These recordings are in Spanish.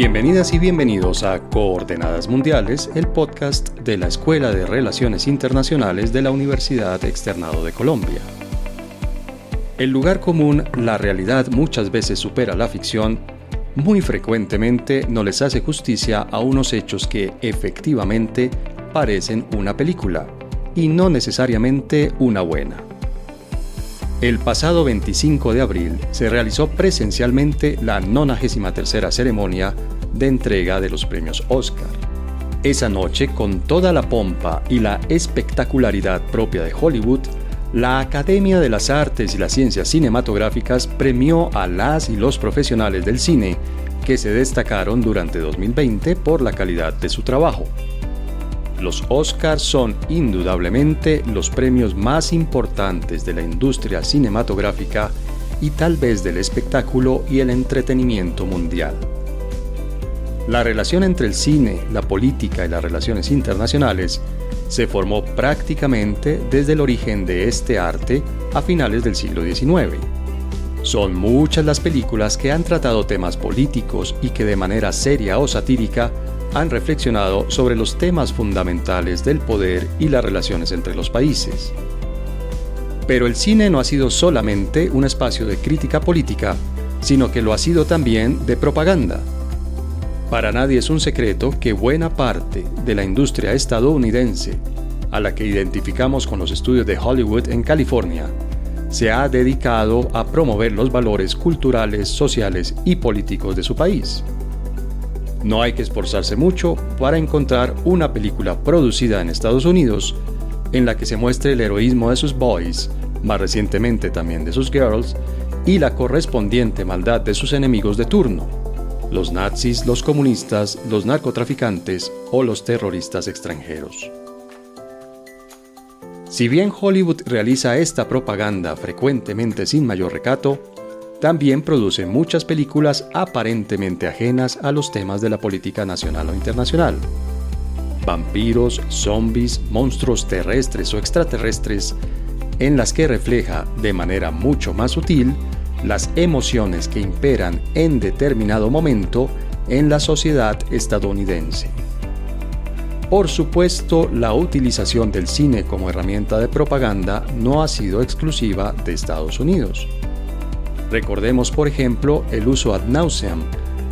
Bienvenidas y bienvenidos a Coordenadas Mundiales, el podcast de la Escuela de Relaciones Internacionales de la Universidad Externado de Colombia. El lugar común, la realidad muchas veces supera la ficción, muy frecuentemente no les hace justicia a unos hechos que efectivamente parecen una película, y no necesariamente una buena. El pasado 25 de abril se realizó presencialmente la 93 ceremonia de entrega de los premios Oscar. Esa noche, con toda la pompa y la espectacularidad propia de Hollywood, la Academia de las Artes y las Ciencias Cinematográficas premió a las y los profesionales del cine que se destacaron durante 2020 por la calidad de su trabajo. Los Oscars son indudablemente los premios más importantes de la industria cinematográfica y tal vez del espectáculo y el entretenimiento mundial. La relación entre el cine, la política y las relaciones internacionales se formó prácticamente desde el origen de este arte a finales del siglo XIX. Son muchas las películas que han tratado temas políticos y que de manera seria o satírica han reflexionado sobre los temas fundamentales del poder y las relaciones entre los países. Pero el cine no ha sido solamente un espacio de crítica política, sino que lo ha sido también de propaganda. Para nadie es un secreto que buena parte de la industria estadounidense, a la que identificamos con los estudios de Hollywood en California, se ha dedicado a promover los valores culturales, sociales y políticos de su país. No hay que esforzarse mucho para encontrar una película producida en Estados Unidos en la que se muestre el heroísmo de sus boys, más recientemente también de sus girls, y la correspondiente maldad de sus enemigos de turno, los nazis, los comunistas, los narcotraficantes o los terroristas extranjeros. Si bien Hollywood realiza esta propaganda frecuentemente sin mayor recato, también produce muchas películas aparentemente ajenas a los temas de la política nacional o internacional. Vampiros, zombies, monstruos terrestres o extraterrestres, en las que refleja de manera mucho más sutil las emociones que imperan en determinado momento en la sociedad estadounidense. Por supuesto, la utilización del cine como herramienta de propaganda no ha sido exclusiva de Estados Unidos. Recordemos, por ejemplo, el uso ad nauseam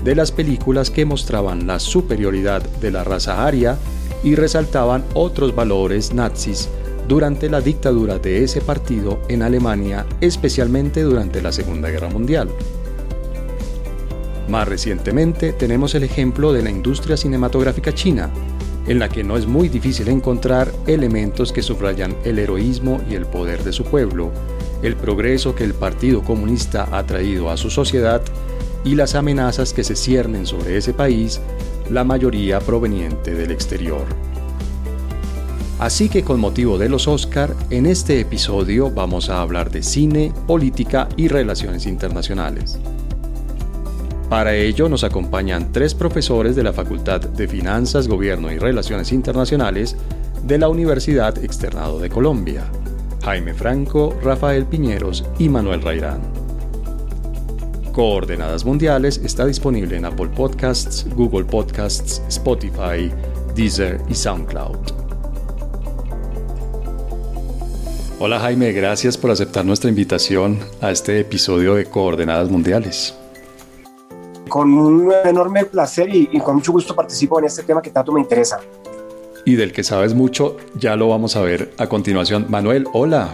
de las películas que mostraban la superioridad de la raza aria y resaltaban otros valores nazis durante la dictadura de ese partido en Alemania, especialmente durante la Segunda Guerra Mundial. Más recientemente tenemos el ejemplo de la industria cinematográfica china, en la que no es muy difícil encontrar elementos que subrayan el heroísmo y el poder de su pueblo, el progreso que el Partido Comunista ha traído a su sociedad y las amenazas que se ciernen sobre ese país, la mayoría proveniente del exterior. Así que con motivo de los Oscar, en este episodio vamos a hablar de cine, política y relaciones internacionales. Para ello nos acompañan tres profesores de la Facultad de Finanzas, Gobierno y Relaciones Internacionales de la Universidad Externado de Colombia. Jaime Franco, Rafael Piñeros y Manuel Rairán. Coordenadas Mundiales está disponible en Apple Podcasts, Google Podcasts, Spotify, Deezer y SoundCloud. Hola Jaime, gracias por aceptar nuestra invitación a este episodio de Coordenadas Mundiales. Con un enorme placer y, y con mucho gusto participo en este tema que tanto me interesa y del que sabes mucho, ya lo vamos a ver a continuación. Manuel, hola.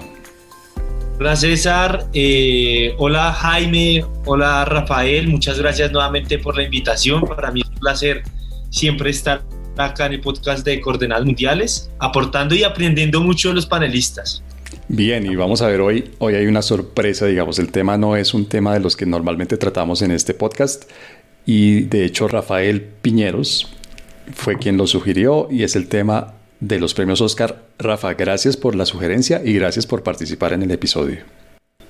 Hola César, eh, hola Jaime, hola Rafael, muchas gracias nuevamente por la invitación. Para mí es un placer siempre estar acá en el podcast de Coordenadas Mundiales, aportando y aprendiendo mucho de los panelistas. Bien, y vamos a ver hoy, hoy hay una sorpresa, digamos, el tema no es un tema de los que normalmente tratamos en este podcast, y de hecho Rafael Piñeros, fue quien lo sugirió y es el tema de los premios Oscar. Rafa, gracias por la sugerencia y gracias por participar en el episodio.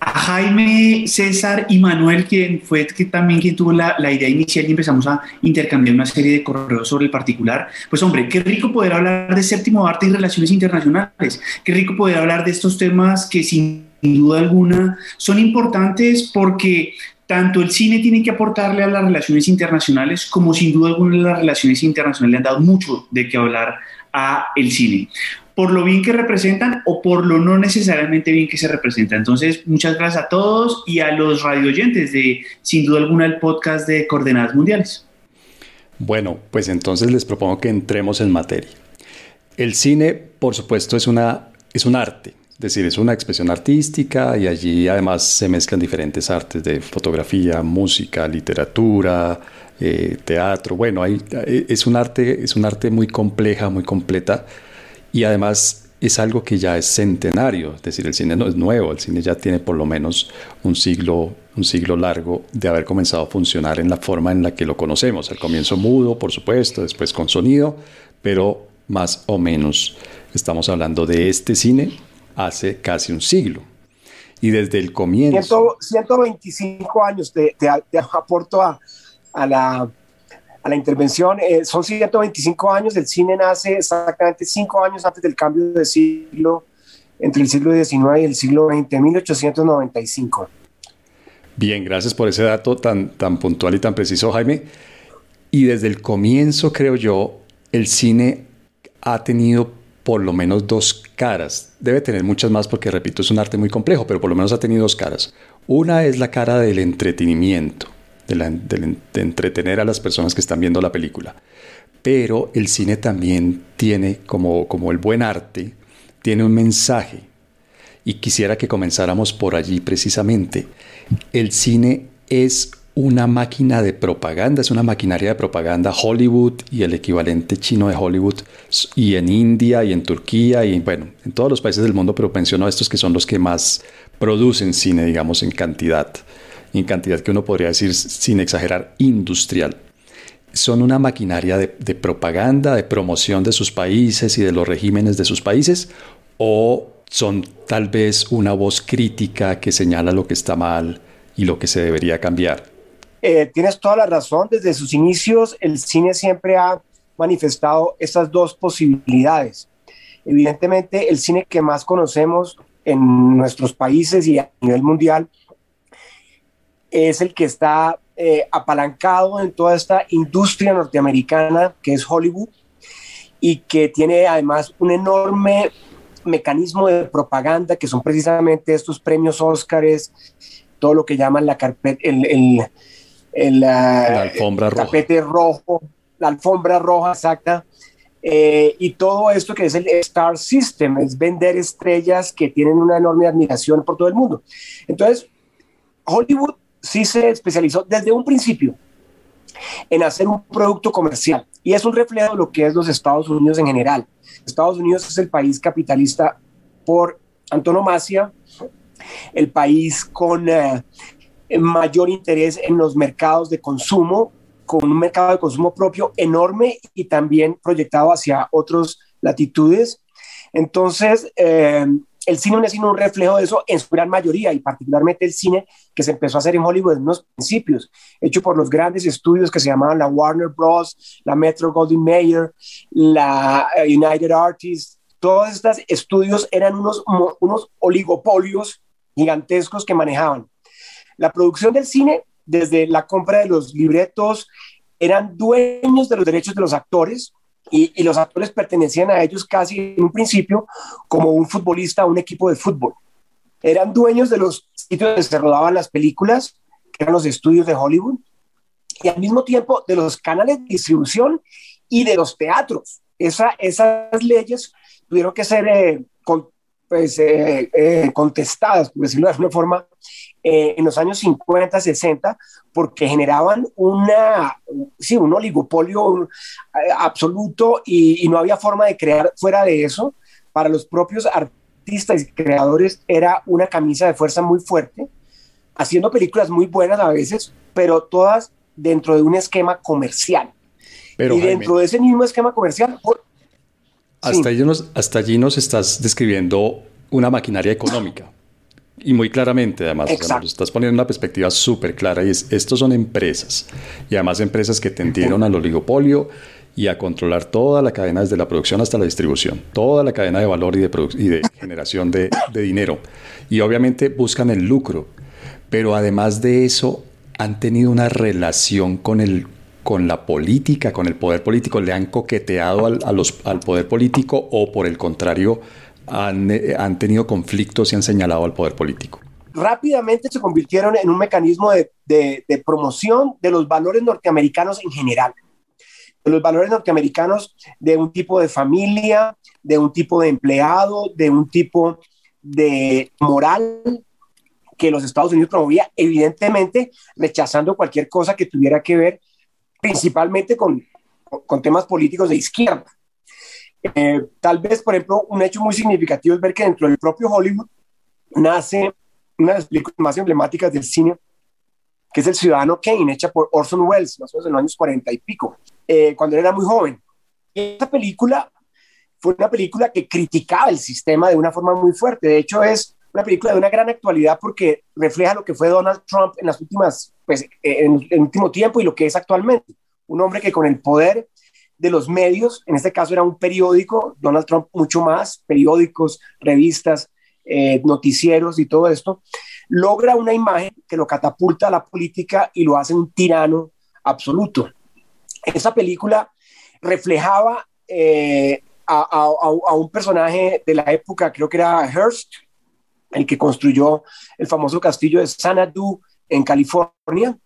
A Jaime, César y Manuel, quien fue que también quien tuvo la, la, idea inicial y empezamos a intercambiar una serie de correos sobre el particular. Pues hombre, qué rico poder hablar de séptimo arte y relaciones internacionales. Qué rico poder hablar de estos temas que sin duda alguna son importantes porque tanto el cine tiene que aportarle a las relaciones internacionales como sin duda alguna las relaciones internacionales le han dado mucho de qué hablar a el cine por lo bien que representan o por lo no necesariamente bien que se representa. Entonces, muchas gracias a todos y a los radioyentes de, sin duda alguna, el podcast de Coordenadas Mundiales. Bueno, pues entonces les propongo que entremos en materia. El cine, por supuesto, es, una, es un arte, decir, es una expresión artística y allí además se mezclan diferentes artes de fotografía, música, literatura, eh, teatro. Bueno, hay, es, un arte, es un arte muy compleja, muy completa y además es algo que ya es centenario, es decir, el cine no es nuevo, el cine ya tiene por lo menos un siglo, un siglo largo de haber comenzado a funcionar en la forma en la que lo conocemos. Al comienzo mudo, por supuesto, después con sonido, pero más o menos estamos hablando de este cine hace casi un siglo. Y desde el comienzo... 125 años te, te, aporto a, a la a la intervención. Eh, son 125 años, el cine nace exactamente cinco años antes del cambio de siglo, entre el siglo XIX y el siglo XX, 1895. Bien, gracias por ese dato tan, tan puntual y tan preciso, Jaime. Y desde el comienzo, creo yo, el cine ha tenido por lo menos dos caras. Debe tener muchas más porque, repito, es un arte muy complejo, pero por lo menos ha tenido dos caras. Una es la cara del entretenimiento, de, entretener a las personas que están viendo la película. Pero el cine también tiene, como, como el buen arte, tiene un mensaje. Y quisiera que comenzáramos por allí precisamente. El cine es una máquina de propaganda, es una maquinaria de propaganda. Hollywood y el equivalente chino de Hollywood, y en India y en Turquía y bueno, en todos los países del mundo, pero menciono estos que son los que más producen cine, digamos, en cantidad en cantidad que uno podría decir, sin exagerar, industrial. Son una maquinaria de, propaganda, de promoción de sus países y de los regímenes de sus países, o son tal vez una voz crítica que señala lo que está mal y lo que se debería cambiar. Eh, tienes toda la razón. Desde sus inicios, el cine siempre ha manifestado estas dos posibilidades. Evidentemente, el cine que más conocemos en nuestros países y a nivel mundial es el que está eh, apalancado en toda esta industria norteamericana que es Hollywood y que tiene además un enorme mecanismo de propaganda que son precisamente estos premios Óscares, todo lo que llaman la carpeta, el, el, la alfombra tapete rojo, la alfombra roja exacta, eh, y todo esto que es el Star System, es vender estrellas que tienen una enorme admiración por todo el mundo. Entonces, Hollywood sí se especializó desde un principio en hacer un producto comercial y es un reflejo de lo que es los Estados Unidos en general. Estados Unidos es el país capitalista por antonomasia, el país con eh, mayor interés en los mercados de consumo, con un mercado de consumo propio enorme y también proyectado hacia otras latitudes. Entonces, eh, el cine no es un reflejo de eso en su gran mayoría y particularmente el cine que se empezó a hacer en Hollywood en unos principios, hecho por los grandes estudios que se llamaban la Warner Bros., la Metro Goldwyn Mayer, la eh, United Artists. Todos estos estudios eran unos, unos oligopolios gigantescos que manejaban. La producción del cine, desde la compra de los libretos, eran dueños de los derechos de los actores, y, los actores pertenecían a ellos casi en un principio como un futbolista un equipo de fútbol. Eran dueños de los sitios donde se rodaban las películas, que eran los estudios de Hollywood, y al mismo tiempo de los canales de distribución y de los teatros. Esa, esas leyes tuvieron que ser eh, pues, eh, eh, contestadas, por decirlo de alguna forma, eh, en los años 50, 60, porque generaban una, sí, un oligopolio absoluto y, no había forma de crear fuera de eso. Para los propios artistas y creadores era una camisa de fuerza muy fuerte, haciendo películas muy buenas a veces, pero todas dentro de un esquema comercial. y dentro de ese mismo esquema comercial... Hasta, allí nos, hasta allí nos estás describiendo una maquinaria económica. Y muy claramente, además, estás poniendo una perspectiva súper clara y es, estos son empresas, y además empresas que tendieron al oligopolio y a controlar toda la cadena desde la producción hasta la distribución, toda la cadena de valor y de, y de generación de, de dinero. Y obviamente buscan el lucro, pero además de eso, han tenido una relación con el con la política, con el poder político, le han coqueteado al, al poder político o por el contrario han, han, tenido conflictos y han señalado al poder político? Rápidamente se convirtieron en un mecanismo de, de, de promoción de los valores norteamericanos en general, de los valores norteamericanos de un tipo de familia, de un tipo de empleado, de un tipo de moral que los Estados Unidos promovía, evidentemente rechazando cualquier cosa que tuviera que ver principalmente con, con temas políticos de izquierda. Eh, tal vez, por ejemplo, un hecho muy significativo es ver que dentro del propio Hollywood nace una de las películas más emblemáticas del cine, que es El Ciudadano Kane, hecha por Orson Welles, más o menos en los años 40 y pico, eh, cuando él era muy joven. Esta película fue una película que criticaba el sistema de una forma muy fuerte. De hecho, es una película de una gran actualidad porque refleja lo que fue Donald Trump en las últimas, pues, en el último tiempo y lo que es actualmente. Un hombre que con el poder de los medios, en este caso era un periódico, Donald Trump mucho más, periódicos, revistas, eh, noticieros y todo esto, logra una imagen que lo catapulta a la política y lo hace un tirano absoluto. Esa película reflejaba eh, a, un personaje de la época, creo que era Hearst, el que construyó el famoso castillo de Xanadu en California.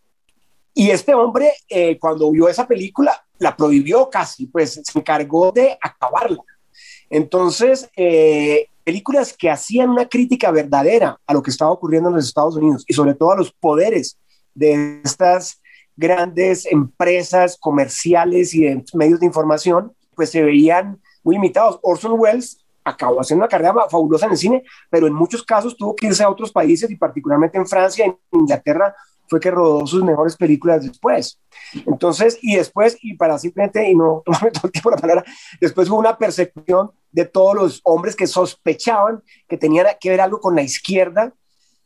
Y este hombre, eh, cuando vio esa película, la prohibió casi, pues se encargó de acabarla. Entonces, eh, películas que hacían una crítica verdadera a lo que estaba ocurriendo en los Estados Unidos y sobre todo a los poderes de estas grandes empresas comerciales y de medios de información, pues se veían muy limitados. Orson Welles acabó haciendo una carrera fabulosa en el cine, pero en muchos casos tuvo que irse a otros países y particularmente en Francia, en Inglaterra, fue que rodó sus mejores películas después. Entonces, y después, y para simplemente, y no tomarme todo el tiempo la palabra, después hubo una persecución de todos los hombres que sospechaban que tenían que ver algo con la izquierda,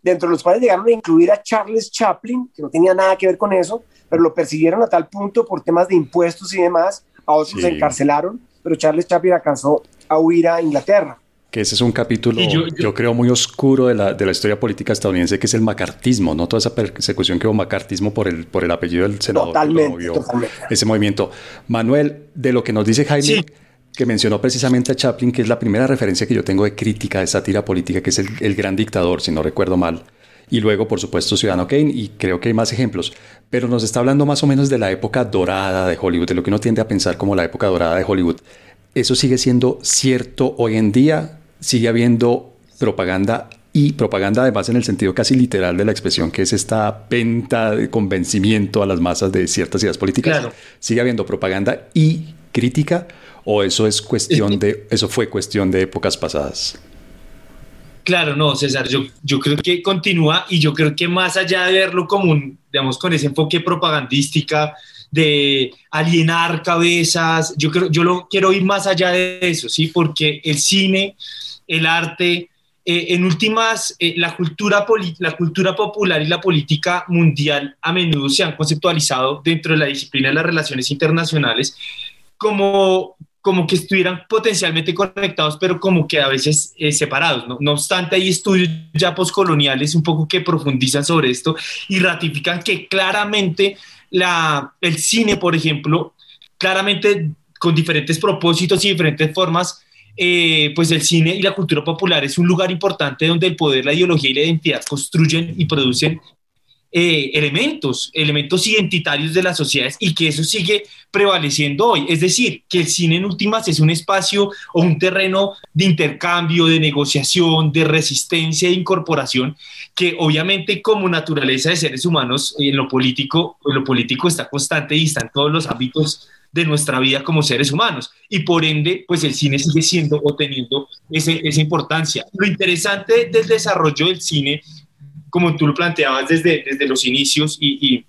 dentro de los cuales llegaron a incluir a Charles Chaplin, que no tenía nada que ver con eso, pero lo persiguieron a tal punto por temas de impuestos y demás, a otros sí. se encarcelaron pero Charles Chaplin alcanzó a huir a Inglaterra. Que ese es un capítulo, yo, yo, yo, creo, muy oscuro de la, de la historia política estadounidense, que es el macartismo, ¿no? Toda esa persecución que hubo macartismo por el, por el apellido del senador totalmente, que promovió totalmente. ese movimiento. Manuel, de lo que nos dice Jaime, sí. que mencionó precisamente a Chaplin, que es la primera referencia que yo tengo de crítica, de sátira política, que es el, el gran dictador, si no recuerdo mal. Y luego, por supuesto, Ciudadano Kane, y creo que hay más ejemplos. Pero nos está hablando más o menos de la época dorada de Hollywood, de lo que uno tiende a pensar como la época dorada de Hollywood. ¿Eso sigue siendo cierto hoy en día? ¿Sigue habiendo propaganda y propaganda además en el sentido casi literal de la expresión, que es esta venta de convencimiento a las masas de ciertas ideas políticas? Claro. ¿Sigue habiendo propaganda y crítica o eso es cuestión de eso fue cuestión de épocas pasadas? Claro, no, César, yo, yo creo que continúa y yo creo que más allá de verlo como un, digamos, con ese enfoque propagandística, de alienar cabezas. Yo, creo, yo lo quiero ir más allá de eso, ¿sí? Porque el cine, el arte, eh, en últimas, eh, la, cultura la cultura popular y la política mundial a menudo se han conceptualizado dentro de la disciplina de las relaciones internacionales como, como que estuvieran potencialmente conectados, pero como que a veces eh, separados. ¿no? no obstante, hay estudios ya postcoloniales un poco que profundizan sobre esto y ratifican que claramente la, el cine, por ejemplo, claramente con diferentes propósitos y diferentes formas, eh, pues el cine y la cultura popular es un lugar importante donde el poder, la ideología y la identidad construyen y producen eh, elementos, elementos identitarios de las sociedades y que eso sigue prevaleciendo hoy. Es decir, que el cine en últimas es un espacio o un terreno de intercambio, de negociación, de resistencia e incorporación que obviamente como naturaleza de seres humanos en lo político, en lo político está constante y está en todos los ámbitos de nuestra vida como seres humanos y por ende pues el cine sigue siendo o teniendo ese, esa importancia. Lo interesante del desarrollo del cine como tú lo planteabas desde, desde los inicios y,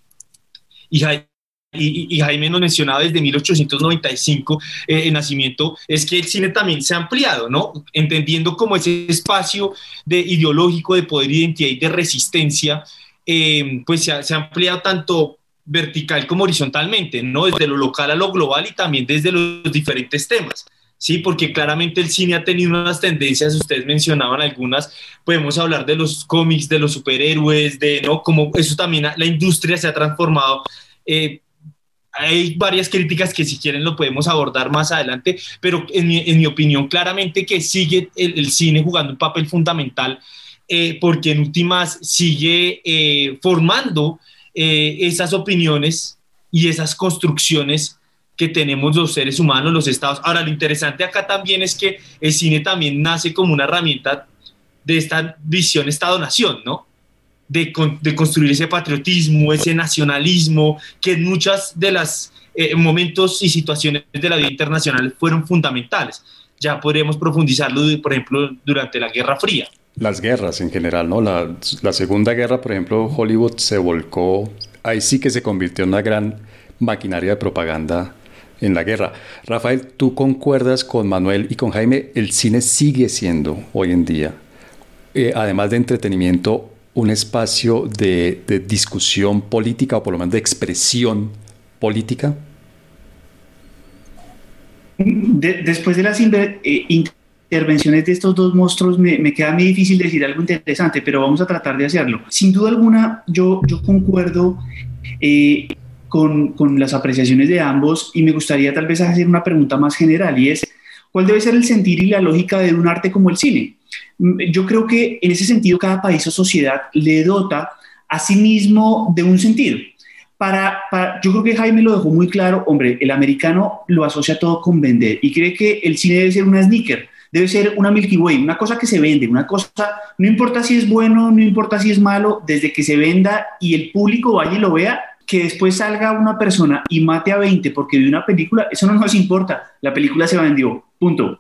y, Jaime nos mencionaba desde 1895 eh, el nacimiento, es que el cine también se ha ampliado, ¿no? Entendiendo como ese espacio de ideológico de poder, identidad y de resistencia, eh, pues se ha ampliado tanto vertical como horizontalmente, ¿no? Desde lo local a lo global y también desde los diferentes temas. Sí, porque claramente el cine ha tenido unas tendencias, ustedes mencionaban algunas, podemos hablar de los cómics, de los superhéroes, de, ¿no? Como eso también, la industria se ha transformado. Eh, hay varias críticas que si quieren lo podemos abordar más adelante, pero en mi, opinión claramente que sigue el, cine jugando un papel fundamental eh, porque en últimas sigue eh, formando esas opiniones y esas construcciones que tenemos los seres humanos, los estados. Ahora, lo interesante acá también es que el cine también nace como una herramienta de esta visión Estado-Nación, ¿no? De, de, construir ese patriotismo, ese nacionalismo, que en muchas de los eh, momentos y situaciones de la vida internacional fueron fundamentales. Ya podremos profundizarlo, por ejemplo, durante la Guerra Fría. Las guerras en general, ¿no? La, la Segunda Guerra, por ejemplo, Hollywood se volcó, ahí sí que se convirtió en una gran maquinaria de propaganda en la guerra. Rafael, ¿tú concuerdas con Manuel y con Jaime? El cine sigue siendo hoy en día, eh, además de entretenimiento, un espacio de, discusión política o por lo menos de expresión política. después de las eh, intervenciones de estos dos monstruos, me, queda muy difícil decir algo interesante, pero vamos a tratar de hacerlo. Sin duda alguna, yo, concuerdo eh, con, con, las apreciaciones de ambos y me gustaría tal vez hacer una pregunta más general y es, ¿cuál debe ser el sentir y la lógica de un arte como el cine? Mm, yo creo que en ese sentido cada país o sociedad le dota a sí mismo de un sentido. Para, yo creo que Jaime lo dejó muy claro, hombre, el americano lo asocia todo con vender y cree que el cine debe ser una sneaker, debe ser una Milky Way, una cosa que se vende, una cosa, no importa si es bueno, no importa si es malo, desde que se venda y el público vaya y lo vea, que después salga una persona y mate a 20 porque vio una película, eso no nos importa, la película se vendió, punto.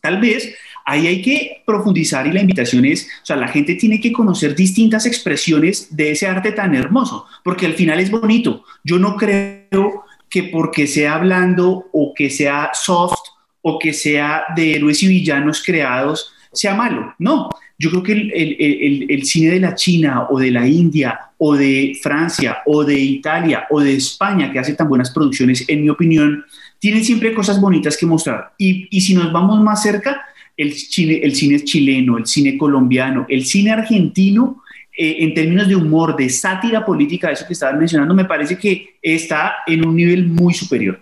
Tal vez ahí hay que profundizar y la invitación es, o sea, la gente tiene que conocer distintas expresiones de ese arte tan hermoso, porque al final es bonito. Yo no creo que porque sea blando o que sea soft o que sea de héroes y villanos creados sea malo, no. Yo creo que el, cine de la China o de la India o de Francia o de Italia o de España, que hace tan buenas producciones, en mi opinión, tienen siempre cosas bonitas que mostrar. Y, si nos vamos más cerca, el cine, el cine chileno, el cine colombiano, el cine argentino, eh, en términos de humor, de sátira política, eso que estaban mencionando, me parece que está en un nivel muy superior.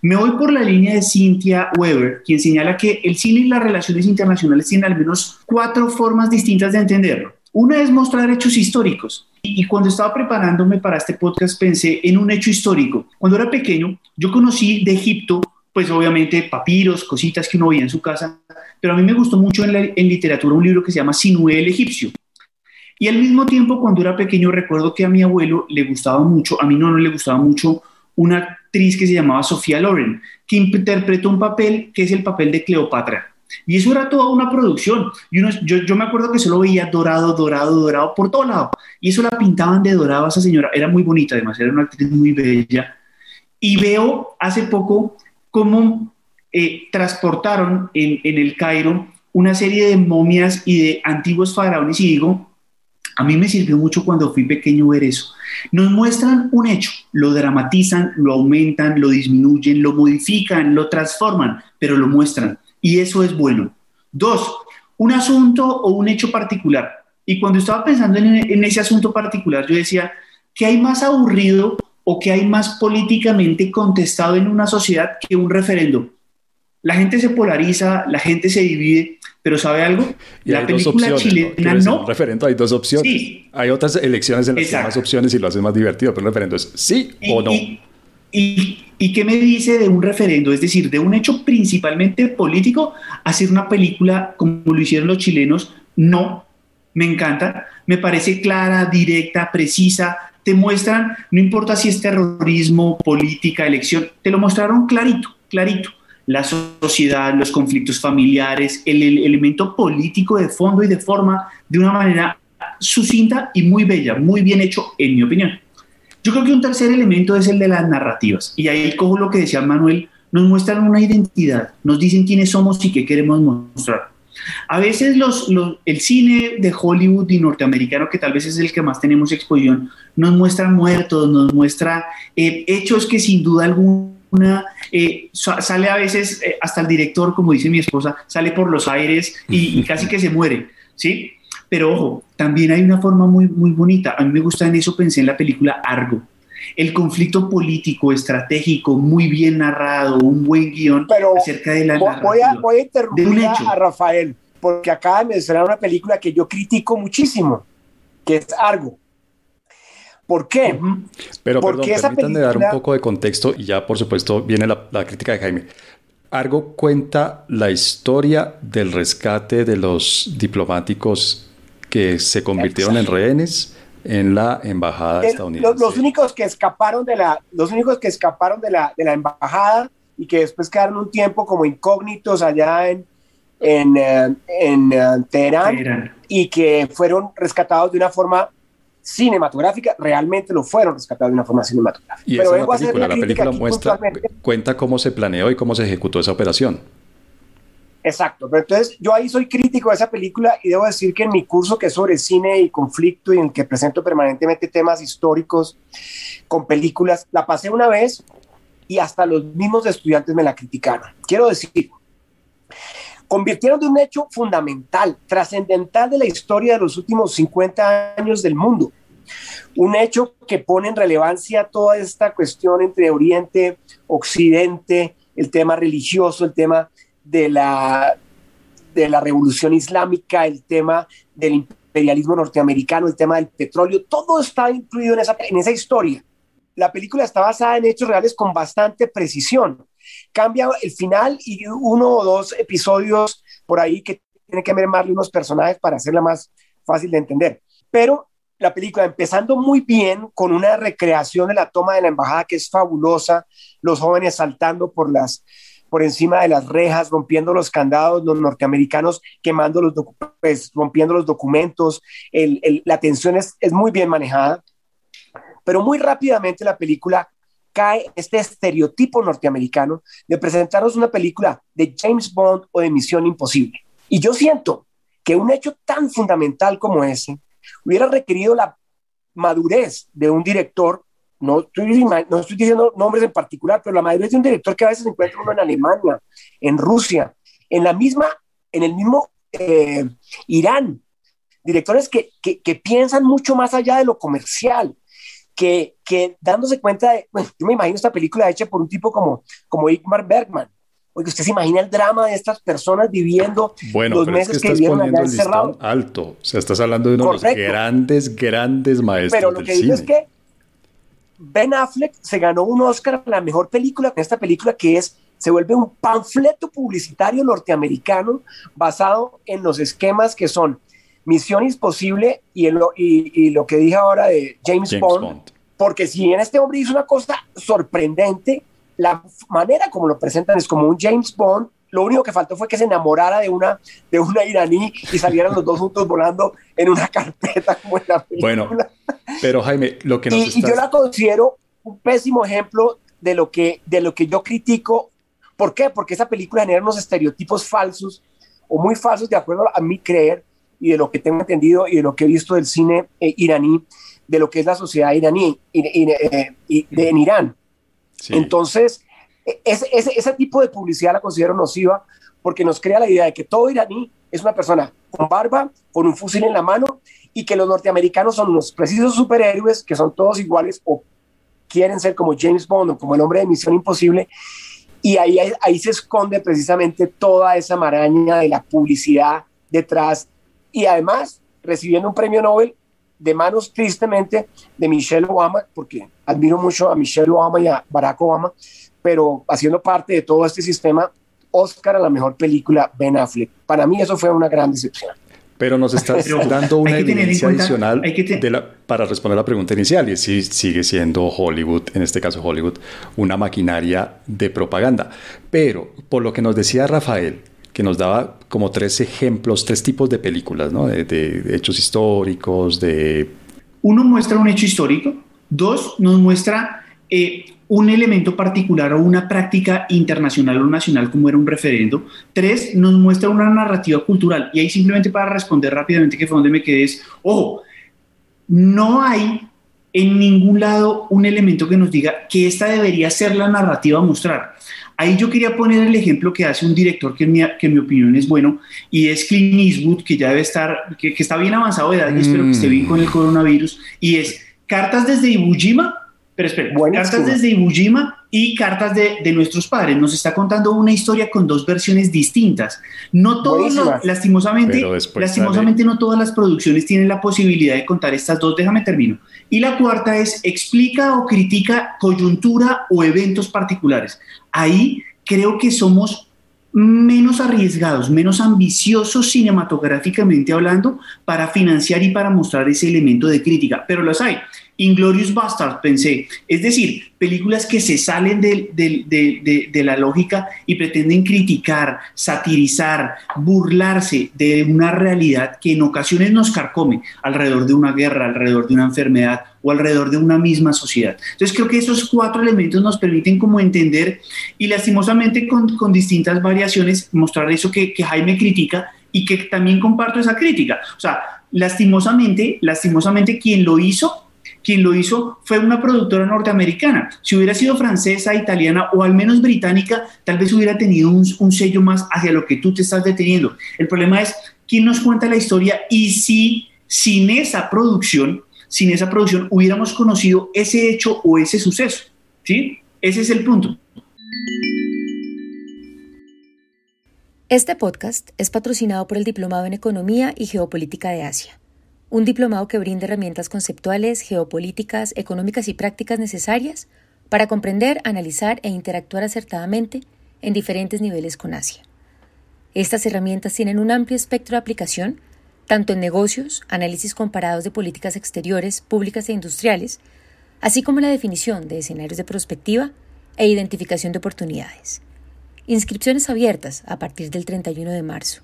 Me voy por la línea de Cynthia Weber, quien señala que el cine y las relaciones internacionales tienen al menos cuatro formas distintas de entenderlo. Una es mostrar hechos históricos. Y cuando estaba preparándome para este podcast pensé en un hecho histórico. Cuando era pequeño, yo conocí de Egipto, pues obviamente papiros, cositas que uno veía en su casa, pero a mí me gustó mucho en, en literatura un libro que se llama Sinué el egipcio. Y al mismo tiempo, cuando era pequeño, recuerdo que a mi abuelo le gustaba mucho, a mí no, no le gustaba mucho una actriz que se llamaba Sofía Loren, que interpretó un papel que es el papel de Cleopatra. Y eso era toda una producción. Y yo, yo, me acuerdo que solo veía dorado, dorado, dorado por todo lado. Y eso la pintaban de dorado a esa señora. Era muy bonita, además, era una actriz muy bella. Y veo hace poco cómo eh, transportaron en, en el Cairo una serie de momias y de antiguos faraones y digo, a mí me sirvió mucho cuando fui pequeño ver eso. Nos muestran un hecho, lo dramatizan, lo aumentan, lo disminuyen, lo modifican, lo transforman, pero lo muestran. Y eso es bueno. Dos, un asunto o un hecho particular. Y cuando estaba pensando en, ese asunto particular, yo decía, ¿qué hay más aburrido o qué hay más políticamente contestado en una sociedad que un referendo? La gente se polariza, la gente se divide, pero ¿sabe algo? la película chilena no. referendo hay dos opciones. Hay otras elecciones en las que hay más opciones y lo hace más divertido, pero el referendo es sí o no. Y, y, qué me dice de un referendo? Es decir, de un hecho principalmente político, hacer una película como lo hicieron los chilenos, no. Me encanta, me parece clara, directa, precisa. Te muestran, no importa si es terrorismo, política, elección, te lo mostraron clarito, clarito la sociedad, los conflictos familiares, el, elemento político de fondo y de forma de una manera sucinta y muy bella, muy bien hecho, en mi opinión. Yo creo que un tercer elemento es el de las narrativas. Y ahí cojo lo que decía Manuel, nos muestran una identidad, nos dicen quiénes somos y qué queremos mostrar. A veces los, el cine de Hollywood y norteamericano, que tal vez es el que más tenemos exposición, nos muestra muertos, nos muestra eh, hechos que sin duda alguna una, eh, sale a veces, eh, hasta el director, como dice mi esposa, sale por los aires y, casi que se muere, ¿sí? Pero ojo, también hay una forma muy, muy bonita. A mí me gusta en eso, pensé en la película Argo. El conflicto político, estratégico, muy bien narrado, un buen guion Pero acerca de la voy a, voy a interrumpir a Rafael, porque acaba de mencionar una película que yo critico muchísimo, que es Argo. ¿Por qué? Pero Porque perdón, permítanme dar un poco de contexto y ya por supuesto viene la, la crítica de Jaime. Argo cuenta la historia del rescate de los diplomáticos que se convirtieron en rehenes en la embajada estadounidense. Los, únicos que escaparon de la, los únicos que escaparon de la, de la embajada y que después quedaron un tiempo como incógnitos allá en, en, eh, en, eh, Teherán, y que fueron rescatados de una forma cinematográfica, realmente lo fueron rescatados de una forma cinematográfica. Y Pero esa película, la película muestra, cuenta cómo se planeó y cómo se ejecutó esa operación. Exacto, pero entonces yo ahí soy crítico de esa película y debo decir que en mi curso que es sobre cine y conflicto y en que presento permanentemente temas históricos con películas, la pasé una vez y hasta los mismos estudiantes me la criticaron. Quiero decir, convirtieron de un hecho fundamental, trascendental de la historia de los últimos 50 años del mundo. Un hecho que pone en relevancia toda esta cuestión entre Oriente, Occidente, el tema religioso, el tema de la, de la revolución islámica, el tema del imperialismo norteamericano, el tema del petróleo, todo está incluido en esa, en esa historia. La película está basada en hechos reales con bastante precisión cambia el final y uno o dos episodios por ahí que tienen que mermarle unos personajes para hacerla más fácil de entender. Pero la película empezando muy bien con una recreación de la toma de la embajada que es fabulosa, los jóvenes saltando por las por encima de las rejas, rompiendo los candados, los norteamericanos quemando los pues, rompiendo los documentos, la tensión es, es muy bien manejada, pero muy rápidamente la película cae este estereotipo norteamericano de presentarnos una película de James Bond o de Misión Imposible. Y yo siento que un hecho tan fundamental como ese hubiera requerido la madurez de un director, no estoy, no estoy diciendo nombres en particular, pero la madurez de un director que a veces se encuentra uno en Alemania, en Rusia, en la misma, en el mismo eh, Irán, directores que, que, que piensan mucho más allá de lo comercial, que, que dándose cuenta de, bueno, yo me imagino esta película hecha por un tipo como, como Igmar Bergman, Oye, usted se imagina el drama de estas personas viviendo bueno, los meses es que, estás poniendo el listón alto. O sea, estás hablando de uno de los grandes, grandes maestros. Pero lo que digo es que Ben Affleck se ganó un Oscar a la mejor película con esta película que es se vuelve un panfleto publicitario norteamericano basado en los esquemas que son Misión Imposible y, lo, y, lo que dije ahora de James, Bond, porque si en este hombre hizo una cosa sorprendente, la manera como lo presentan es como un James Bond. Lo único que faltó fue que se enamorara de una, de una iraní y salieran los dos juntos volando en una carpeta como en la película. Bueno, pero Jaime, lo que nos y, y yo la considero un pésimo ejemplo de lo que, de lo que yo critico. ¿Por qué? Porque esa película genera unos estereotipos falsos o muy falsos de acuerdo a mi creer y de lo que tengo entendido y de lo que he visto del cine eh, iraní, de lo que es la sociedad iraní y, eh, de, en Irán. Entonces, e, ese, ese, tipo de publicidad la considero nociva porque nos crea la idea de que todo iraní es una persona con barba, con un fusil en la mano y que los norteamericanos son los precisos superhéroes que son todos iguales o quieren ser como James Bond o como el hombre de Misión Imposible. Y ahí, ahí se esconde precisamente toda esa maraña de la publicidad detrás y además recibiendo un premio Nobel de manos tristemente de Michelle Obama, porque admiro mucho a Michelle Obama y a Barack Obama, pero haciendo parte de todo este sistema, Oscar a la mejor película Ben Affleck. Para mí eso fue una gran decepción. Pero nos estás dando una evidencia adicional para responder la pregunta inicial, y si sigue siendo Hollywood, en este caso Hollywood, una maquinaria de propaganda. Pero por lo que nos decía Rafael, que nos daba como tres ejemplos, tres tipos de películas, ¿no? De, hechos históricos, de... Uno muestra un hecho histórico, dos nos muestra eh, un elemento particular o una práctica internacional o nacional como era un referendo, tres nos muestra una narrativa cultural. Y ahí simplemente para responder rápidamente que fue donde me quedé es, ojo, no hay en ningún lado un elemento que nos diga que esta debería ser la narrativa a mostrar. Ahí yo quería poner el ejemplo que hace un director que en mi, que mi opinión es bueno y es Clint Eastwood, que ya debe estar, que, está bien avanzado de edad y espero que esté bien con el coronavirus, y es Cartas desde Iwo Jima, pero espera, Cartas desde Iwo Jima y cartas de, de, nuestros padres. Nos está contando una historia con dos versiones distintas. No todos, lastimosamente, lastimosamente no todas las producciones tienen la posibilidad de contar estas dos. Déjame termino. Y la cuarta es explica o critica coyuntura o eventos particulares. Ahí creo que somos menos arriesgados, menos ambiciosos cinematográficamente hablando para financiar y para mostrar ese elemento de crítica, pero los hay. Inglorious Bastard, pensé. Es decir, películas que se salen de, de, la lógica y pretenden criticar, satirizar, burlarse de una realidad que en ocasiones nos carcome alrededor de una guerra, alrededor de una enfermedad o alrededor de una misma sociedad. Entonces creo que esos cuatro elementos nos permiten como entender y lastimosamente con, con distintas variaciones mostrar eso que, que Jaime critica y que también comparto esa crítica. O sea, lastimosamente, lastimosamente quien lo hizo quien lo hizo fue una productora norteamericana. Si hubiera sido francesa, italiana o al menos británica, tal vez hubiera tenido un, sello más hacia lo que tú te estás deteniendo. El problema es quién nos cuenta la historia y si sin esa producción, sin esa producción hubiéramos conocido ese hecho o ese suceso. ¿Sí? Ese es el punto. Este podcast es patrocinado por el Diplomado en Economía y Geopolítica de Asia un diplomado que brinda herramientas conceptuales, geopolíticas, económicas y prácticas necesarias para comprender, analizar e interactuar acertadamente en diferentes niveles con Asia. Estas herramientas tienen un amplio espectro de aplicación, tanto en negocios, análisis comparados de políticas exteriores, públicas e industriales, así como la definición de escenarios de prospectiva e identificación de oportunidades. Inscripciones abiertas a partir del 31 de marzo.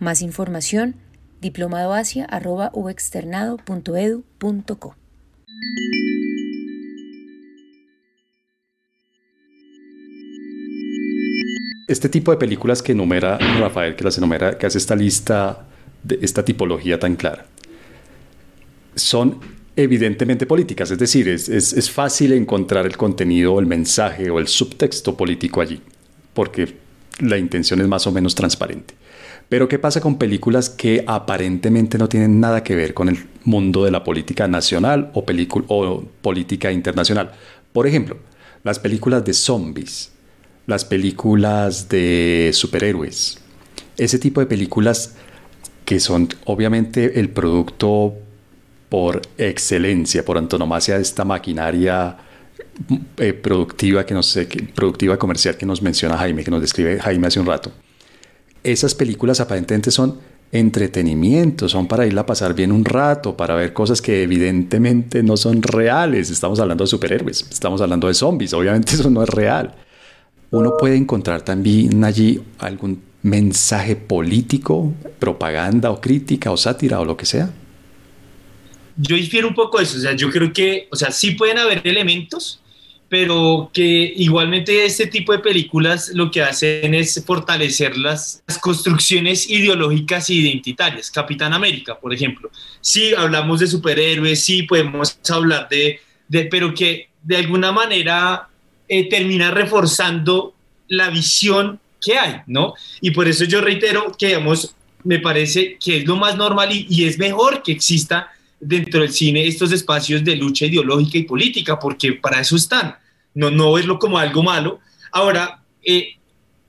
Más información diplomadoasia.uexternado.edu.co. Este tipo de películas que enumera Rafael, que las enumera, que hace esta lista de esta tipología tan clara, son evidentemente políticas, es decir, es, es fácil encontrar el contenido, el mensaje o el subtexto político allí, porque la intención es más o menos transparente. Pero ¿qué pasa con películas que aparentemente no tienen nada que ver con el mundo de la política nacional o, o política internacional? Por ejemplo, las películas de zombies, las películas de superhéroes, ese tipo de películas que son obviamente el producto por excelencia, por antonomasia de esta maquinaria eh, productiva que nos productiva comercial que nos menciona Jaime, que nos describe Jaime hace un rato esas películas aparentemente son entretenimiento, son para irla a pasar bien un rato, para ver cosas que evidentemente no son reales. Estamos hablando de superhéroes, estamos hablando de zombies, obviamente eso no es real. Uno puede encontrar también allí algún mensaje político, propaganda o crítica o sátira o lo que sea. Yo difiero un poco de eso, o sea, yo creo que, o sea, sí pueden haber elementos, pero que igualmente este tipo de películas lo que hacen es fortalecer las, construcciones ideológicas e identitarias. Capitán América, por ejemplo. Sí, hablamos de superhéroes, sí, podemos hablar de, de pero que de alguna manera eh, termina reforzando la visión que hay, ¿no? Y por eso yo reitero que, digamos, me parece que es lo más normal y, y es mejor que exista dentro del cine estos espacios de lucha ideológica y política, porque para eso están no, no verlo como algo malo. Ahora, eh,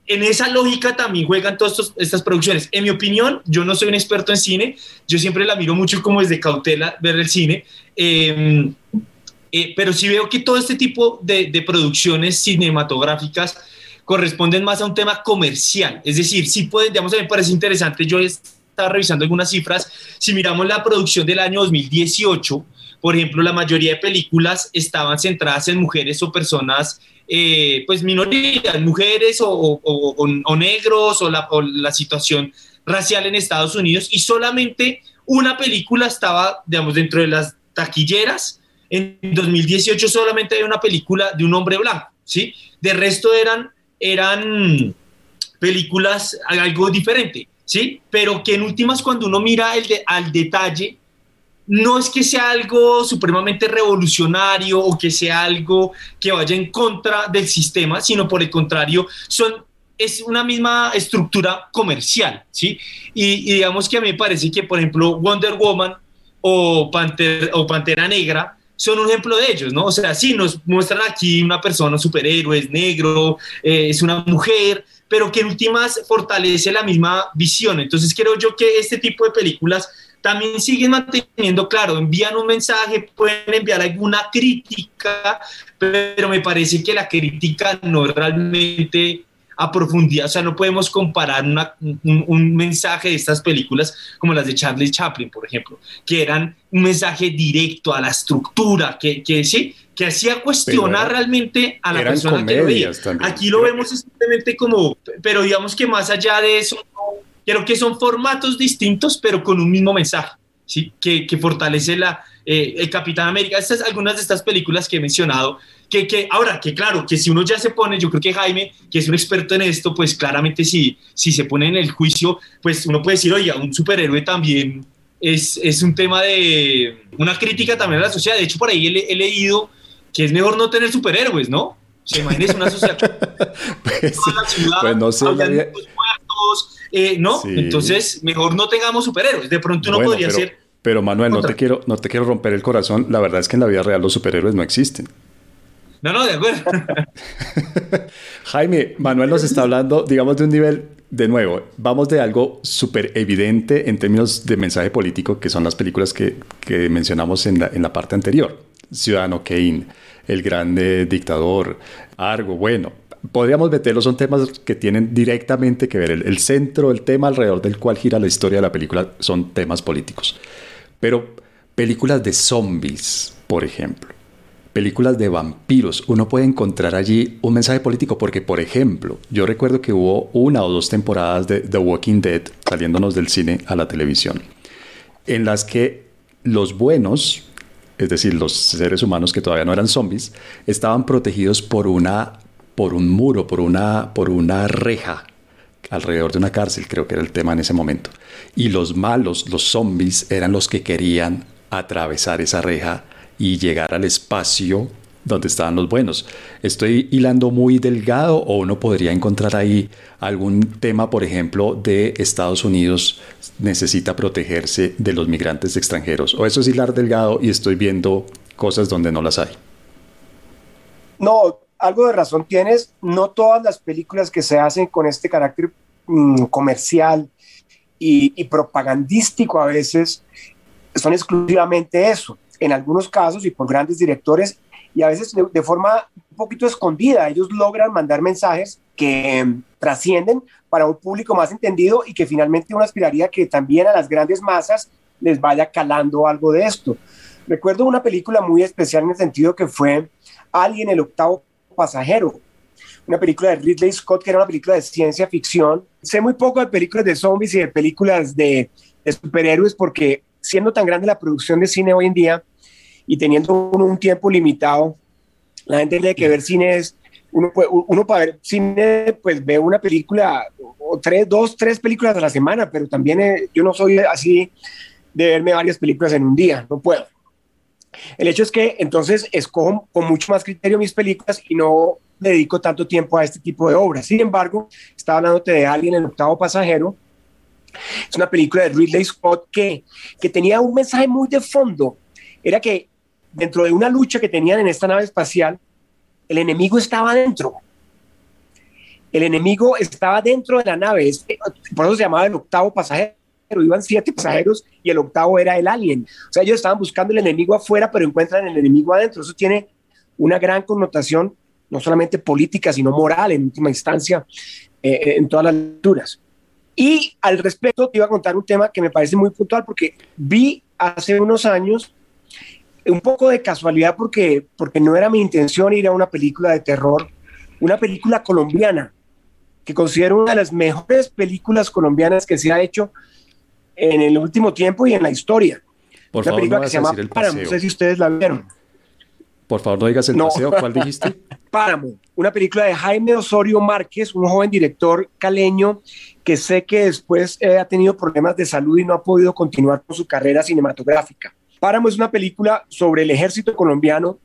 en esa lógica también juegan todas estas producciones. En mi opinión, yo no soy un experto en cine, yo siempre la miro mucho como desde cautela ver el cine, em, eh, pero sí veo que todo este tipo de, producciones cinematográficas corresponden más a un tema comercial. Es decir, sí pueden, digamos, me parece interesante, yo estaba revisando algunas cifras, si miramos la producción del año 2018, por ejemplo, la mayoría de películas estaban centradas en mujeres o personas, eh, pues minorías, mujeres o, negros o la, la, situación racial en Estados Unidos y solamente una película estaba, digamos, dentro de las taquilleras. En 2018 solamente hay una película de un hombre blanco, ¿sí? De resto eran, eran películas algo diferente, ¿sí? Pero que en últimas cuando uno mira el de, al detalle, no es que sea algo supremamente revolucionario o que sea algo que vaya en contra del sistema, sino por el contrario, son es una misma estructura comercial, ¿sí? Y, digamos que a mí me parece que, por ejemplo, Wonder Woman o, o Pantera Negra son un ejemplo de ellos, ¿no? O sea, sí, nos muestran aquí una persona, superhéroe, es negro, eh, es una mujer, pero que en últimas fortalece la misma visión. Entonces creo yo que este tipo de películas también siguen manteniendo, claro, envían un mensaje, pueden enviar alguna crítica, pero me parece que la crítica no realmente a profundidad, o sea, no podemos comparar un, mensaje de estas películas como las de Charlie Chaplin, por ejemplo, que eran un mensaje directo a la estructura, que, que sí, que hacía cuestionar realmente a la persona que lo veía. Aquí lo vemos simplemente como, pero digamos que más allá de eso, Creo que son formatos distintos, pero con un mismo mensaje, ¿sí? que, que fortalece la, eh, el Capitán América. Estas, algunas de estas películas que he mencionado, que, que, ahora, que claro, que si uno ya se pone, yo creo que Jaime, que es un experto en esto, pues claramente si, si se pone en el juicio, pues uno puede decir, oye, un superhéroe también es, es un tema de una crítica también a la sociedad. De hecho, por ahí he, leído que es mejor no tener superhéroes, ¿no? Se imagínese una sociedad. pues, la ciudad, pues no sé, eh, ¿no? Entonces, mejor no tengamos superhéroes. De pronto uno podría ser... Pero Manuel, no te, quiero, no te quiero romper el corazón. La verdad es que en la vida real los superhéroes no existen. No, no, de acuerdo. Jaime, Manuel nos está hablando, digamos, de un nivel, de nuevo, vamos de algo súper evidente en términos de mensaje político, que son las películas que, que mencionamos en la, en la, parte anterior. Ciudadano Kane, El Grande Dictador, Argo, bueno, podríamos meterlo, son temas que tienen directamente que ver. El, centro, el tema alrededor del cual gira la historia de la película son temas políticos. Pero películas de zombies, por ejemplo, películas de vampiros, uno puede encontrar allí un mensaje político porque, por ejemplo, yo recuerdo que hubo una o dos temporadas de The Walking Dead saliéndonos del cine a la televisión, en las que los buenos, es decir, los seres humanos que todavía no eran zombies, estaban protegidos por una por un muro, por una, por una reja alrededor de una cárcel, creo que era el tema en ese momento. Y los malos, los zombies, eran los que querían atravesar esa reja y llegar al espacio donde estaban los buenos. Estoy hilando muy delgado o uno podría encontrar ahí algún tema, por ejemplo, de Estados Unidos necesita protegerse de los migrantes extranjeros. O eso es hilar delgado y estoy viendo cosas donde no las hay. No, algo de razón tienes, no todas las películas que se hacen con este carácter mm, comercial y, propagandístico a veces son exclusivamente eso. En algunos casos y por grandes directores y a veces de, forma un poquito escondida, ellos logran mandar mensajes que mm, trascienden para un público más entendido y que finalmente uno aspiraría que también a las grandes masas les vaya calando algo de esto. Recuerdo una película muy especial en el sentido que fue Alien, el octavo Pasajero, una película de Ridley Scott que era una película de ciencia ficción. Sé muy poco de películas de zombies y de películas de, superhéroes porque siendo tan grande la producción de cine hoy en día y teniendo un tiempo limitado, la gente tiene que ver cine es, uno, uno para ver cine pues ve una película o tres, dos, tres películas a la semana, pero también eh, yo no soy así de verme varias películas en un día, no puedo. El hecho es que entonces escojo con mucho más criterio mis películas y no dedico tanto tiempo a este tipo de obras. Sin embargo, estaba hablándote de Alguien el octavo pasajero. Es una película de Ridley Scott que, que tenía un mensaje muy de fondo. Era que dentro de una lucha que tenían en esta nave espacial, el enemigo estaba dentro. El enemigo estaba dentro de la nave. Por eso se llamaba el octavo pasajero pero iban siete pasajeros y el octavo era el alien. O sea, ellos estaban buscando el enemigo afuera, pero encuentran el enemigo adentro. Eso tiene una gran connotación, no solamente política, sino moral en última instancia, eh, eh, en todas las alturas. Y al respecto, te iba a contar un tema que me parece muy puntual, porque vi hace unos años, un poco de casualidad, porque, porque no era mi intención ir a una película de terror, una película colombiana, que considero una de las mejores películas colombianas que se ha hecho en el último tiempo y en la historia. Por favor, película no que se llama Páramo, no sé si ustedes la vieron. Por favor, no digas el paseo, ¿cuál dijiste? Páramo, una película de Jaime Osorio Márquez, un joven director caleño que sé que después eh, ha tenido problemas de salud y no ha podido continuar con su carrera cinematográfica. Páramo es una película sobre el ejército colombiano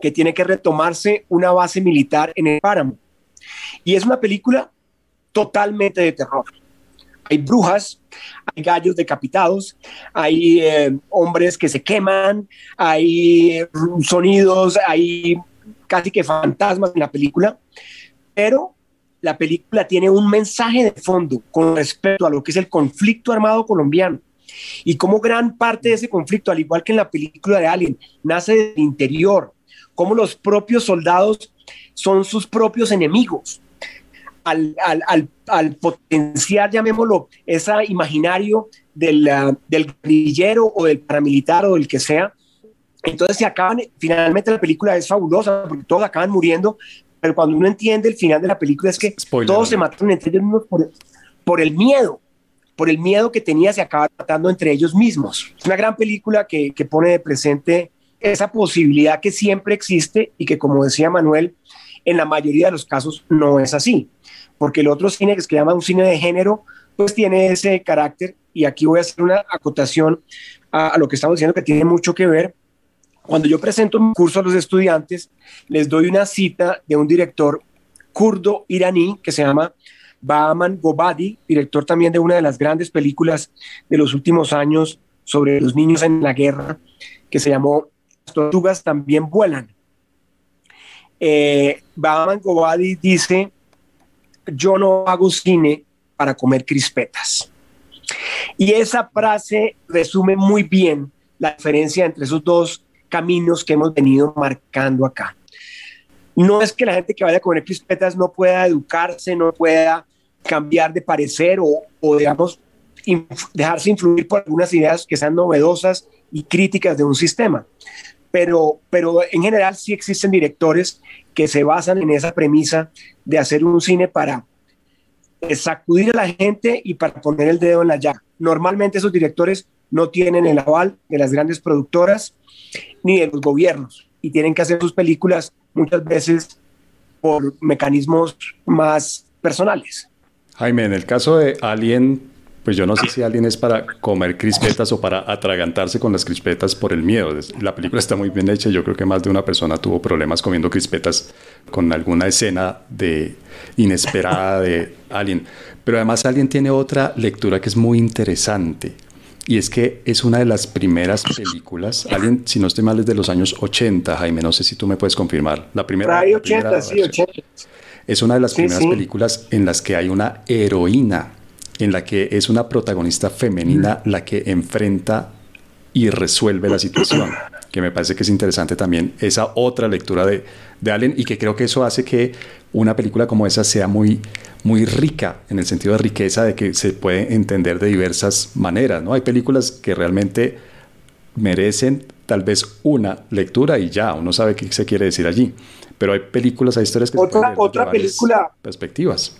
que tiene que retomarse una base militar en el Páramo. Y es una película totalmente de terror. Hay brujas, hay gallos decapitados, hay eh, hombres que se queman, hay sonidos, hay casi que fantasmas en la película, pero la película tiene un mensaje de fondo con respecto a lo que es el conflicto armado colombiano y cómo gran parte de ese conflicto, al igual que en la película de Alien, nace del interior, cómo los propios soldados son sus propios enemigos. Al, al, al, potenciar, llamémoslo, ese imaginario del, uh, del guerrillero o del paramilitar o del que sea, entonces se acaban, finalmente la película es fabulosa porque todos acaban muriendo, pero cuando uno entiende el final de la película es que todos se matan entre ellos mismos por, por, el miedo, por el miedo que tenía, se acaba matando entre ellos mismos. Es una gran película que, que pone de presente esa posibilidad que siempre existe y que, como decía Manuel, en la mayoría de los casos no es así, porque el otro cine que se llama un cine de género, pues tiene ese carácter y aquí voy a hacer una acotación a, lo que estamos diciendo que tiene mucho que ver cuando yo presento mi curso a los estudiantes, les doy una cita de un director kurdo iraní que se llama Bahman Gobadi, director también de una de las grandes películas de los últimos años sobre los niños en la guerra, que se llamó Las tortugas también vuelan. Eh, Bahman Gobadi dice, yo no hago cine para comer crispetas. Y esa frase resume muy bien la diferencia entre esos dos caminos que hemos venido marcando acá. No es que la gente que vaya a comer crispetas no pueda educarse, no pueda cambiar de parecer o, digamos, dejarse influir por algunas ideas que sean novedosas y críticas de un sistema. Pero, pero en general sí existen directores que se basan en esa premisa de hacer un cine para sacudir a la gente y para poner el dedo en la llaga. Normalmente esos directores no tienen el aval de las grandes productoras ni de los gobiernos y tienen que hacer sus películas muchas veces por mecanismos más personales. Jaime, en el caso de Alien, pues yo no sé si Alien es para comer crispetas o para atragantarse con las crispetas por el miedo. La película está muy bien hecha, yo creo que más de una persona tuvo problemas comiendo crispetas con alguna escena de inesperada de Alien. Pero además Alien tiene otra lectura que es muy interesante y es que es una de las primeras películas, alguien, si no estoy mal, es de los años 80, Jaime, no sé si tú me puedes confirmar. La primera. 80, sí, 80. Es una de las primeras películas en las que hay una heroína, en la que es una protagonista femenina la que enfrenta y resuelve la situación, que me parece que es interesante también esa otra lectura de, de Allen y que creo que eso hace que una película como esa sea muy muy rica en el sentido de riqueza de que se puede entender de diversas maneras, ¿no? Hay películas que realmente merecen tal vez una lectura y ya, uno sabe qué se quiere decir allí, pero hay películas, hay historias que otra, otra película perspectivas.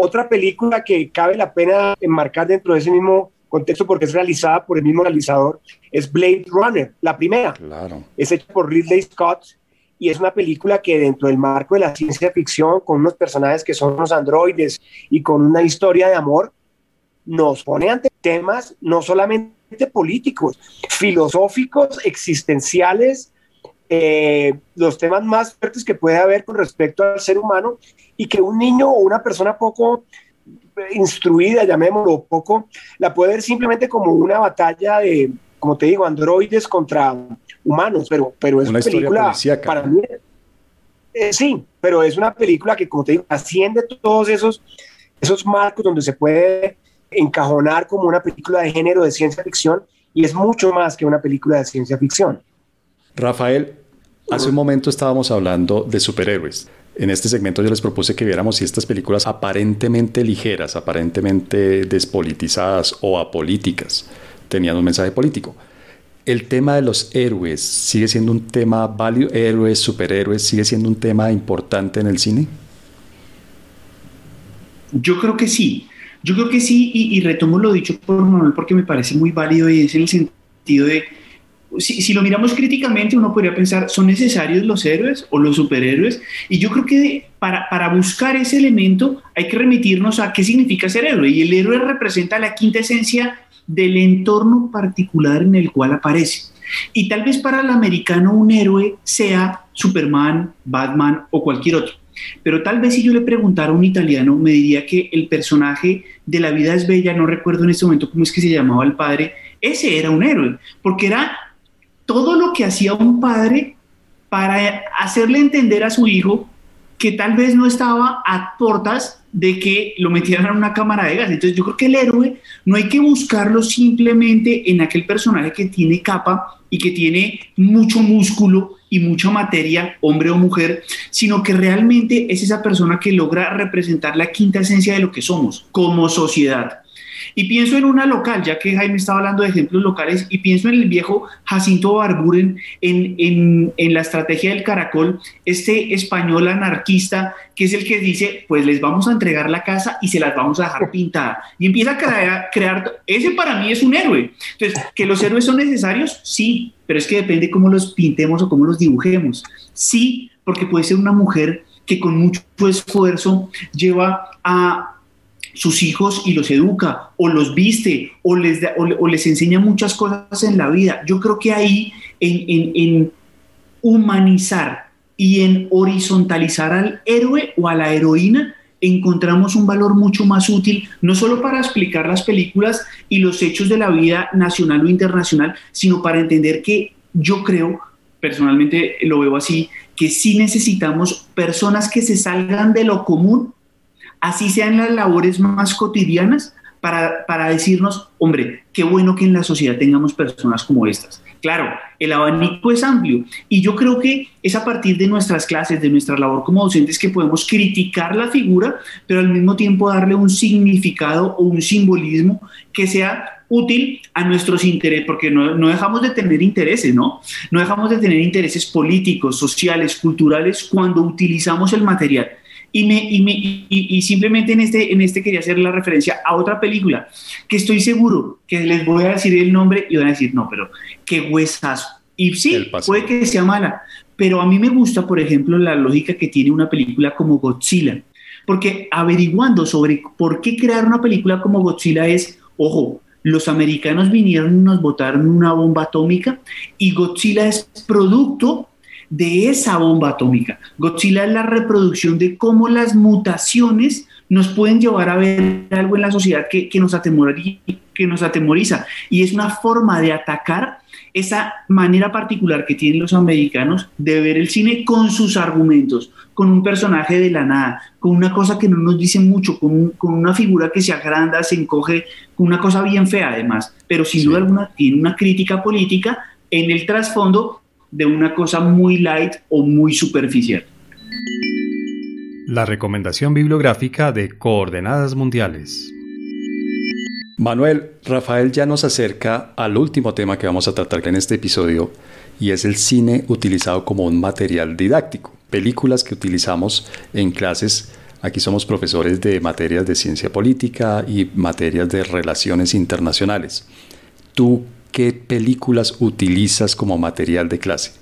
Otra película que cabe la pena enmarcar dentro de ese mismo contexto porque es realizada por el mismo realizador es Blade Runner, la primera. Claro. Es hecha por Ridley Scott y es una película que dentro del marco de la ciencia ficción, con unos personajes que son unos androides y con una historia de amor, nos pone ante temas no solamente políticos, filosóficos, existenciales, eh, los temas más fuertes que puede haber con respecto al ser humano y que un niño o una persona poco instruida, llamémoslo poco, la puede ver simplemente como una batalla de, como te digo, androides contra humanos, pero, pero es una, película para mí. Eh, sí, pero es una película que, como te digo, asciende todos esos, esos marcos donde se puede encajonar como una película de género de ciencia ficción y es mucho más que una película de ciencia ficción. Rafael, hace un momento estábamos hablando de superhéroes. En este segmento yo les propuse que viéramos si estas películas aparentemente ligeras, aparentemente despolitizadas o apolíticas, tenían un mensaje político el tema de los héroes sigue siendo un tema válido, héroes, superhéroes, sigue siendo un tema importante en el cine? Yo creo que sí, yo creo que sí, y, retomo lo dicho por Manuel porque me parece muy válido y es en el sentido de, si, lo miramos críticamente, uno podría pensar, ¿son necesarios los héroes o los superhéroes? Y yo creo que para, para buscar ese elemento hay que remitirnos a qué significa ser héroe, y el héroe representa la quinta esencia del entorno particular en el cual aparece. Y tal vez para el americano un héroe sea Superman, Batman o cualquier otro. Pero tal vez si yo le preguntara a un italiano, me diría que el personaje de La vida es bella, no recuerdo en este momento cómo es que se llamaba el padre, ese era un héroe, porque era todo lo que hacía un padre para hacerle entender a su hijo que tal vez no estaba a portas de que lo metieran en una cámara de gas. Entonces yo creo que el héroe no hay que buscarlo simplemente en aquel personaje que tiene capa y que tiene mucho músculo y mucha materia, hombre o mujer, sino que realmente es esa persona que logra representar la quinta esencia de lo que somos como sociedad. Y pienso en una local, ya que Jaime estaba hablando de ejemplos locales, y pienso en el viejo Jacinto Barburen, en, en, en, la estrategia del caracol, este español anarquista, que es el que dice, pues les vamos a entregar la casa y se las vamos a dejar pintada. Y empieza a crear, crear ese para mí es un héroe. Entonces, ¿que los héroes son necesarios? Sí, pero es que depende cómo los pintemos o cómo los dibujemos. Sí, porque puede ser una mujer que con mucho esfuerzo lleva a sus hijos y los educa o los viste o les, o, les enseña muchas cosas en la vida. Yo creo que ahí en, en humanizar y en horizontalizar al héroe o a la heroína encontramos un valor mucho más útil, no solo para explicar las películas y los hechos de la vida nacional o internacional, sino para entender que yo creo, personalmente lo veo así, que sí necesitamos personas que se salgan de lo común así sean las labores más cotidianas, para, para, decirnos, hombre, qué bueno que en la sociedad tengamos personas como estas. Claro, el abanico es amplio y yo creo que es a partir de nuestras clases, de nuestra labor como docentes que podemos criticar la figura, pero al mismo tiempo darle un significado o un simbolismo que sea útil a nuestros intereses, porque no, no, dejamos de tener intereses, ¿no? No dejamos de tener intereses políticos, sociales, culturales cuando utilizamos el material. Y, me, y, me, y, simplemente en este, en este quería hacer la referencia a otra película que estoy seguro que les voy a decir el nombre y van a decir, no, pero qué huesazo. Y sí, puede que sea mala, pero a mí me gusta, por ejemplo, la lógica que tiene una película como Godzilla. Porque averiguando sobre por qué crear una película como Godzilla es, ojo, los americanos vinieron y nos botaron una bomba atómica y Godzilla es producto de esa bomba atómica. Godzilla es la reproducción de cómo las mutaciones nos pueden llevar a ver algo en la sociedad que, nos, atemoriza, que nos atemoriza. Y es una forma de atacar esa manera particular que tienen los americanos de ver el cine con sus argumentos, con un personaje de la nada, con una cosa que no nos dice mucho, con, una figura que se agranda, se encoge, con una cosa bien fea además, pero sin duda alguna tiene una crítica política en el trasfondo de una cosa muy light o muy superficial. La recomendación bibliográfica de Coordenadas Mundiales. Manuel, Rafael ya nos acerca al último tema que vamos a tratar en este episodio y es el cine utilizado como un material didáctico. Películas que utilizamos en clases. Aquí somos profesores de materias de ciencia política y materias de relaciones internacionales. ¿Tú ¿qué películas utilizas como material de clase?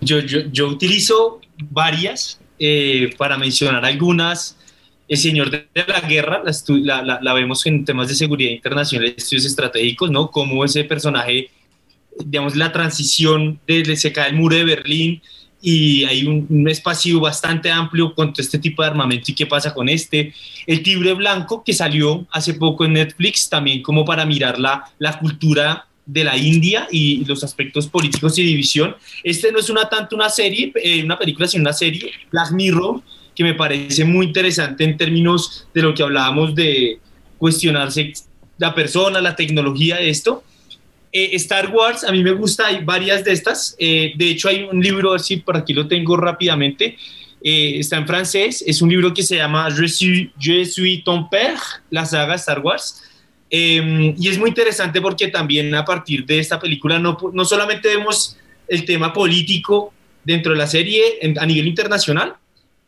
Yo, yo, yo utilizo varias, eh, para mencionar algunas. El Señor de la Guerra, la, vemos en temas de seguridad internacional, estudios estratégicos, ¿no? Cómo ese personaje, digamos, la transición de se cae el muro de Berlín y hay un, espacio bastante amplio con todo este tipo de armamento y qué pasa con este. El Tibre Blanco, que salió hace poco en Netflix, también como para mirar la, la cultura de la India y los aspectos políticos y división. Este no es una tanto una serie, eh, una película, sino una serie, Black Mirror, que me parece muy interesante en términos de lo que hablábamos de cuestionarse la persona, la tecnología, esto. Eh, Star Wars, a mí me gusta, hay varias de estas. Eh, de hecho, hay un libro, si por aquí lo tengo rápidamente. Eh, está en francés. Es un libro que se llama Je suis, Je suis ton père, la saga Star Wars. Em, y es muy interesante porque también a partir de esta película no, no solamente vemos el tema político dentro de la serie a nivel internacional,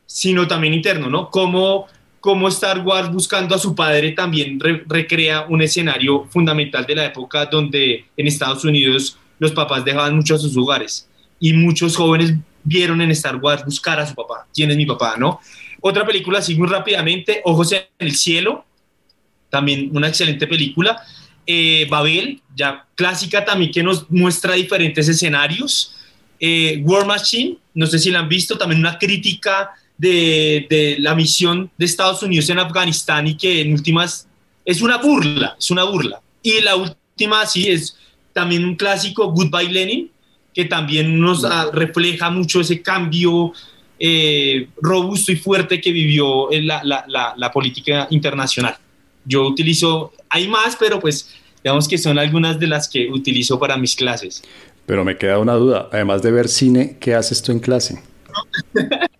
sino también interno, ¿no? Cómo cómo Star Wars buscando a su padre también recrea un escenario fundamental de la época donde en Estados Unidos los papás dejaban mucho a sus hogares y muchos jóvenes vieron en Star Wars buscar a su papá. ¿Quién es mi papá? ¿No? Otra película así muy rápidamente, Ojos en el cielo. también una excelente película. Eh, Babel, ya clásica también que nos muestra diferentes escenarios. Eh, War Machine, no sé si la han visto, también una crítica de, de, la misión de Estados Unidos en Afganistán y que en últimas es una burla, es una burla. Y la última sí es también un clásico, Goodbye Lenin, que también nos refleja mucho ese cambio eh, robusto y fuerte que vivió en la, la, la, política internacional. Yo utilizo, hay más, pero pues digamos que son algunas de las que utilizo para mis clases. Pero me queda una duda, además de ver cine, ¿qué haces tú en clase?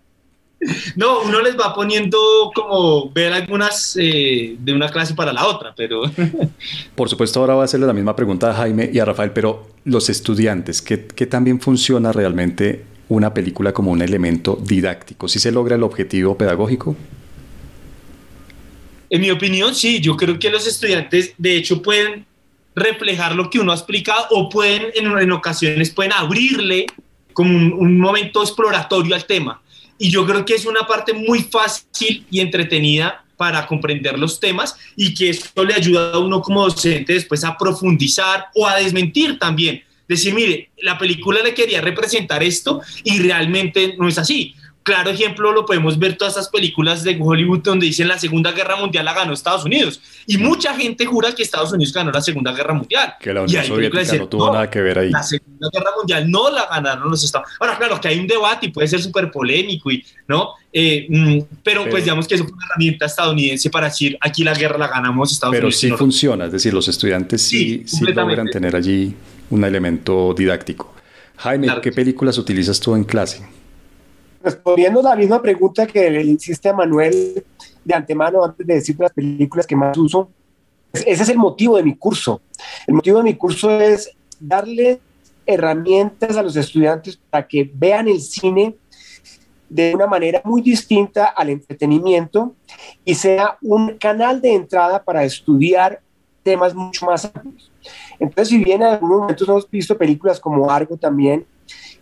No, uno les va poniendo como ver algunas eh, de una clase para la otra, pero... Por supuesto, ahora voy a hacerle la misma pregunta a Jaime y a Rafael, pero los estudiantes, ¿qué, qué también funciona realmente una película como un elemento didáctico? ¿Si se logra el objetivo pedagógico? En mi opinión, sí. Yo creo que los estudiantes, de hecho, pueden reflejar lo que uno ha explicado o pueden, en, ocasiones, pueden abrirle como un momento exploratorio al tema y yo creo que es una parte muy fácil y entretenida para comprender los temas y que esto le ayuda a uno como docente después a profundizar o a desmentir también. Decir, mire, la película le quería representar esto y realmente no es así. Claro ejemplo lo podemos ver todas esas películas de Hollywood donde dicen la Segunda Guerra Mundial la ganó Estados Unidos. Y mucha gente jura que Estados Unidos ganó la Segunda Guerra Mundial. Que la Unión Soviética no tuvo nada que ver ahí. La Segunda Guerra Mundial no la ganaron los Estados Unidos. Ahora, claro, que hay un debate y puede ser súper polémico, y, ¿no? Eh, mm, pero, pues digamos que es una herramienta estadounidense para decir aquí la guerra la ganamos Estados Unidos. Pero sí funciona, es decir, los estudiantes sí, sí, logran tener allí un elemento didáctico. Jaime, ¿qué películas utilizas tú en clase? Respondiendo la misma pregunta que le hiciste a Manuel de antemano antes de decir las películas que más uso, ese es el motivo de mi curso. El motivo de mi curso es darle herramientas a los estudiantes para que vean el cine de una manera muy distinta al entretenimiento y sea un canal de entrada para estudiar temas mucho más amplios. Entonces, si bien en algunos momentos hemos visto películas como Argo también,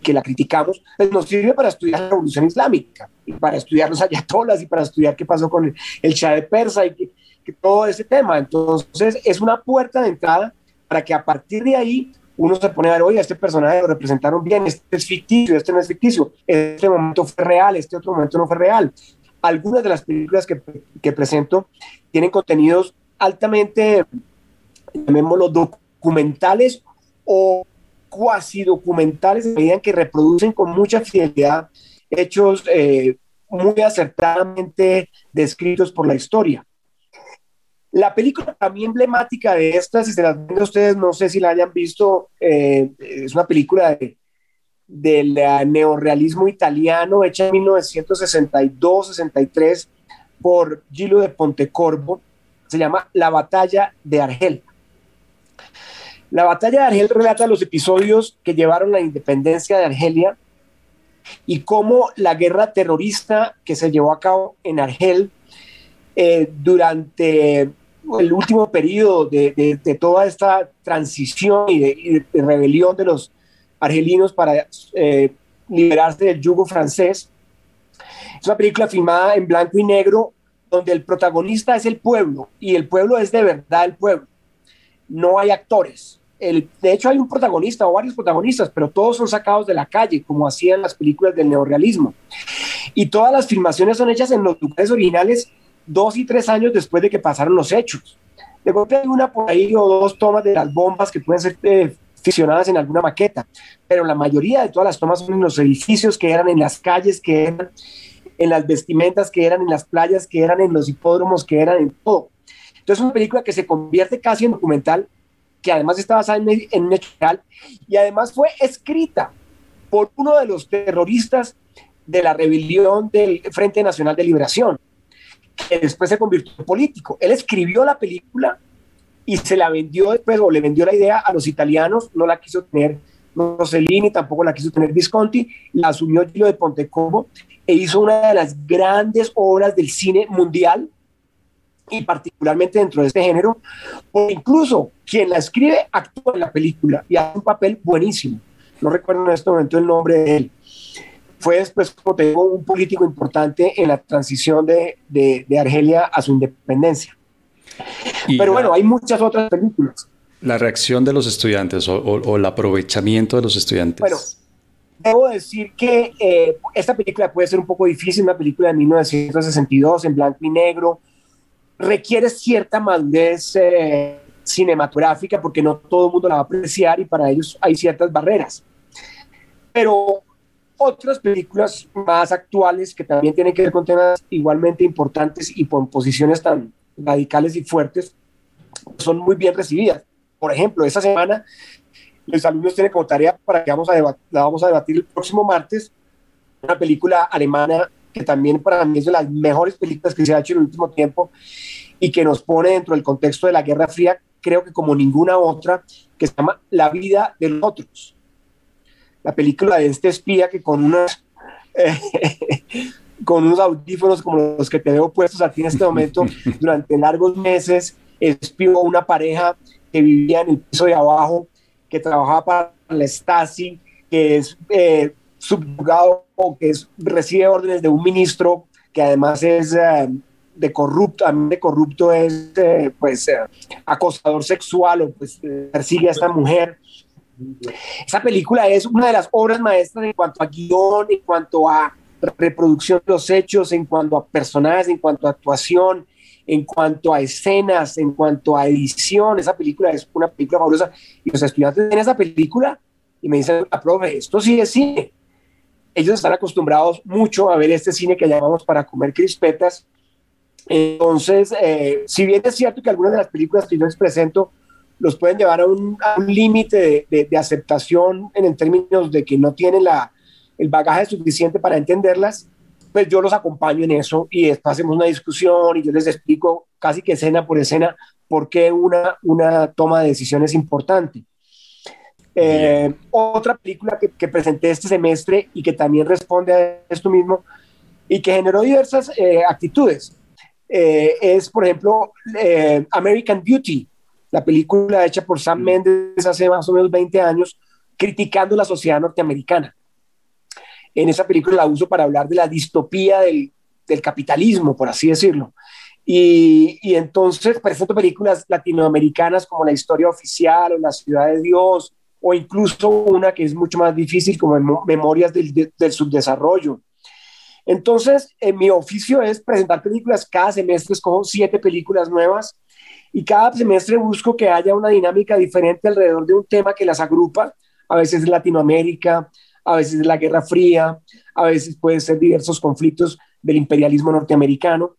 que la criticamos, pues nos sirve para estudiar la revolución islámica y para estudiar los ayatolas y para estudiar qué pasó con el, Shah de Persa y que, todo ese tema. Entonces es una puerta de entrada para que a partir de ahí uno se pone a ver, oye, este personaje lo representaron bien, este es ficticio, este no es ficticio, este momento fue real, este otro momento no fue real. Algunas de las películas que, que presento tienen contenidos altamente, llamémoslo, documentales o cuasi documentales en medida que reproducen con mucha fidelidad hechos eh, muy acertadamente descritos por la historia. La película también emblemática de estas, si se las ven ustedes, no sé si la hayan visto, eh, es una película de, del eh, neorealismo italiano hecha en 1962-63 por Gilo de Pontecorvo, se llama La batalla de Argel. La batalla de Argel relata los episodios que llevaron a la independencia de Argelia y cómo la guerra terrorista que se llevó a cabo en Argel eh, durante el último periodo de, toda esta transición y de, rebelión de los argelinos para eh, liberarse del yugo francés. Es una película filmada en blanco y negro donde el protagonista es el pueblo y el pueblo es de verdad el pueblo no hay actores. El, de hecho, hay un protagonista o varios protagonistas, pero todos son sacados de la calle, como hacían las películas del neorrealismo. Y todas las filmaciones son hechas en los lugares originales dos y tres años después de que pasaron los hechos. De golpe hay una por ahí o dos tomas de las bombas que pueden ser eh, ficcionadas en alguna maqueta, pero la mayoría de todas las tomas son en los edificios que eran en las calles, que eran en las vestimentas, que eran en las playas, que eran en los hipódromos, que eran en todo. Entonces, es una película que se convierte casi en documental, que además está basada en, en un hecho real, y además fue escrita por uno de los terroristas de la rebelión del Frente Nacional de Liberación, que después se convirtió en político. Él escribió la película y se la vendió después, o le vendió la idea a los italianos, no la quiso tener Rossellini, tampoco la quiso tener Visconti, la asumió Gilo de Pontecorvo e hizo una de las grandes obras del cine mundial, y particularmente dentro de este género, o incluso quien la escribe actúa en la película y hace un papel buenísimo. No recuerdo en este momento el nombre de él. Fue después, como te digo, un político importante en la transición de, de, Argelia a su independencia. Pero bueno, hay muchas otras películas. La reacción de los estudiantes o, el aprovechamiento de los estudiantes. Bueno, debo decir que eh, esta película puede ser un poco difícil, una película de 1962 en blanco y negro, requiere cierta madurez eh, cinematográfica porque no todo el mundo la va a apreciar y para ellos hay ciertas barreras. Pero otras películas más actuales que también tienen que ver con temas igualmente importantes y con posiciones tan radicales y fuertes son muy bien recibidas. Por ejemplo, esta semana los alumnos tienen como tarea para que vamos a la vamos a debatir el próximo martes una película alemana que también para mí es de las mejores películas que se ha hecho en el último tiempo y que nos pone dentro del contexto de la Guerra Fría, creo que como ninguna otra, que se llama La vida de los otros. La película de este espía que con unas... con unos audífonos como los que te veo puestos aquí en este momento, durante largos meses espió a una pareja que vivía en el piso de abajo, que trabajaba para la Stasi, que es eh, subjugado o que recibe órdenes de un ministro que además es eh, de corrupto, de corrupto es eh, pues eh, acosador sexual o pues persigue a esta mujer. Esa película es una de las obras maestras en cuanto a guion, en cuanto a reproducción de los hechos, en cuanto a personajes, en cuanto a actuación, en cuanto a escenas, en cuanto a edición. Esa película es una película fabulosa. Y los estudiantes ven esa película y me dicen, la profe, esto sí es cine ellos están acostumbrados mucho a ver este cine que llamamos para comer crispetas. Entonces, eh, si bien es cierto que algunas de las películas que yo les presento los pueden llevar a un, límite de, aceptación en, en, términos de que no tienen la, el bagaje suficiente para entenderlas, pues yo los acompaño en eso y después hacemos una discusión y yo les explico casi que escena por escena por qué una, una toma de decisión es importante. Eh, otra película que, presenté este semestre y que también responde a esto mismo y que generó diversas eh, actitudes eh, es, por ejemplo, American Beauty, la película hecha por Sam. Mendes hace más o menos 20 años, criticando la sociedad norteamericana. En esa película la uso para hablar de la distopía del, del capitalismo, por así decirlo. Y, y, entonces presento películas latinoamericanas como La historia oficial o La ciudad de Dios o incluso una que es mucho más difícil como Memorias del, Subdesarrollo. Entonces, en mi oficio es presentar películas, cada semestre escojo siete películas nuevas y cada semestre busco que haya una dinámica diferente alrededor de un tema que las agrupa, a veces es Latinoamérica, a veces es la Guerra Fría, a veces pueden ser diversos conflictos del imperialismo norteamericano.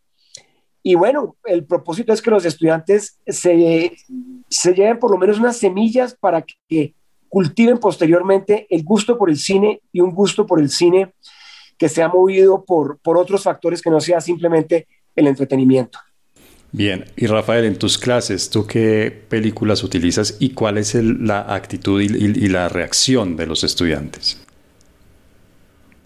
Y bueno, el propósito es que los estudiantes se, se lleven por lo menos unas semillas para que cultiven posteriormente el gusto por el cine y un gusto por el cine que se ha movido por, por otros factores que no sea simplemente el entretenimiento. Bien, y Rafael, en tus clases, ¿tú qué películas utilizas y cuál es la actitud y, la reacción de los estudiantes?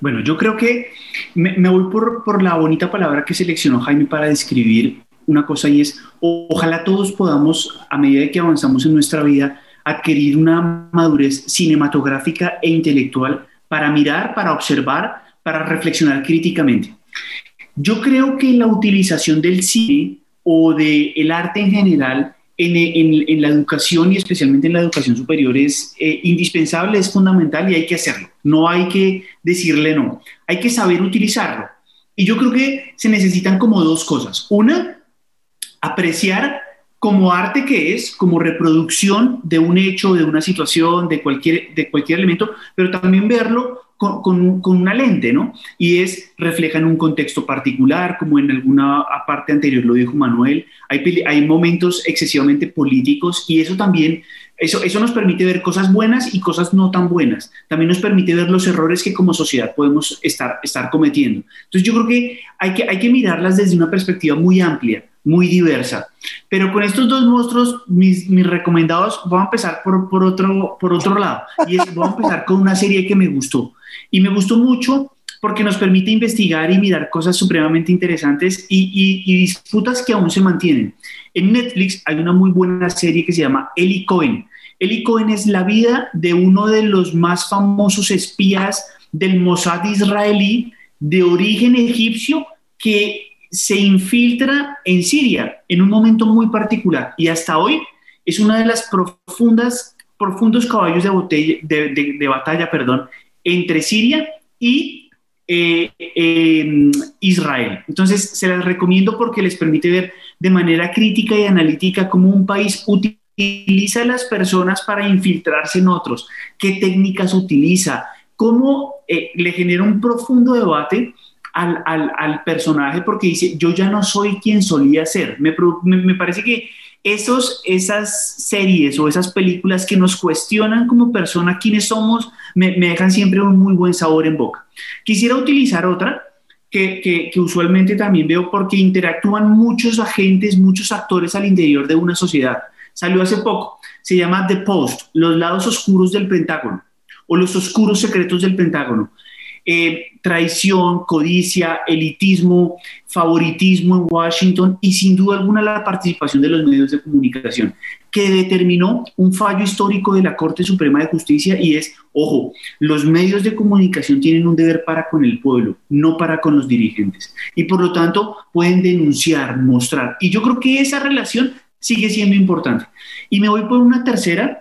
Bueno, yo creo que me, voy por, por, la bonita palabra que seleccionó Jaime para describir una cosa y es, ojalá todos podamos, a medida que avanzamos en nuestra vida, adquirir una madurez cinematográfica e intelectual para mirar, para observar, para reflexionar críticamente. Yo creo que la utilización del cine o del el arte en general en, en, la educación y especialmente en la educación superior es eh, indispensable, es fundamental y hay que hacerlo. No hay que decirle no, hay que saber utilizarlo. Y yo creo que se necesitan como dos cosas. Una, apreciar como arte que es, como reproducción de un hecho, de una situación, de cualquier, de cualquier elemento, pero también verlo con, con, una lente, ¿no? Y es, refleja en un contexto particular, como en alguna parte anterior lo dijo Manuel, hay, hay momentos excesivamente políticos y eso también, eso, eso nos permite ver cosas buenas y cosas no tan buenas. También nos permite ver los errores que como sociedad podemos estar, estar cometiendo. Entonces yo creo que hay, que hay que mirarlas desde una perspectiva muy amplia muy diversa. Pero con estos dos monstruos, mis, recomendados, voy a empezar por, por, otro, por otro lado. Y es, voy a empezar con una serie que me gustó. Y me gustó mucho porque nos permite investigar y mirar cosas supremamente interesantes y, y, disputas que aún se mantienen. En Netflix hay una muy buena serie que se llama Eli Cohen. Eli Cohen es la vida de uno de los más famosos espías del Mossad israelí de origen egipcio que se infiltra en Siria en un momento muy particular y hasta hoy es una de las profundas, profundos caballos de, de, batalla perdón, entre Siria y eh, Israel. Entonces, se las recomiendo porque les permite ver de manera crítica y analítica cómo un país utiliza a las personas para infiltrarse en otros, qué técnicas utiliza, cómo eh, le genera un profundo debate al, al, personaje porque dice, yo ya no soy quien solía ser. Me, me, parece que esos, esas series o esas películas que nos cuestionan como persona quiénes somos, me, me dejan siempre un muy buen sabor en boca. Quisiera utilizar otra que, que, que, usualmente también veo porque interactúan muchos agentes, muchos actores al interior de una sociedad. Salió hace poco, se llama The Post, los lados oscuros del Pentágono o los oscuros secretos del Pentágono. Eh, traición, codicia, elitismo, favoritismo en Washington y sin duda alguna la participación de los medios de comunicación, que determinó un fallo histórico de la Corte Suprema de Justicia y es, ojo, los medios de comunicación tienen un deber para con el pueblo, no para con los dirigentes. Y por lo tanto pueden denunciar, mostrar. Y yo creo que esa relación sigue siendo importante. Y me voy por una tercera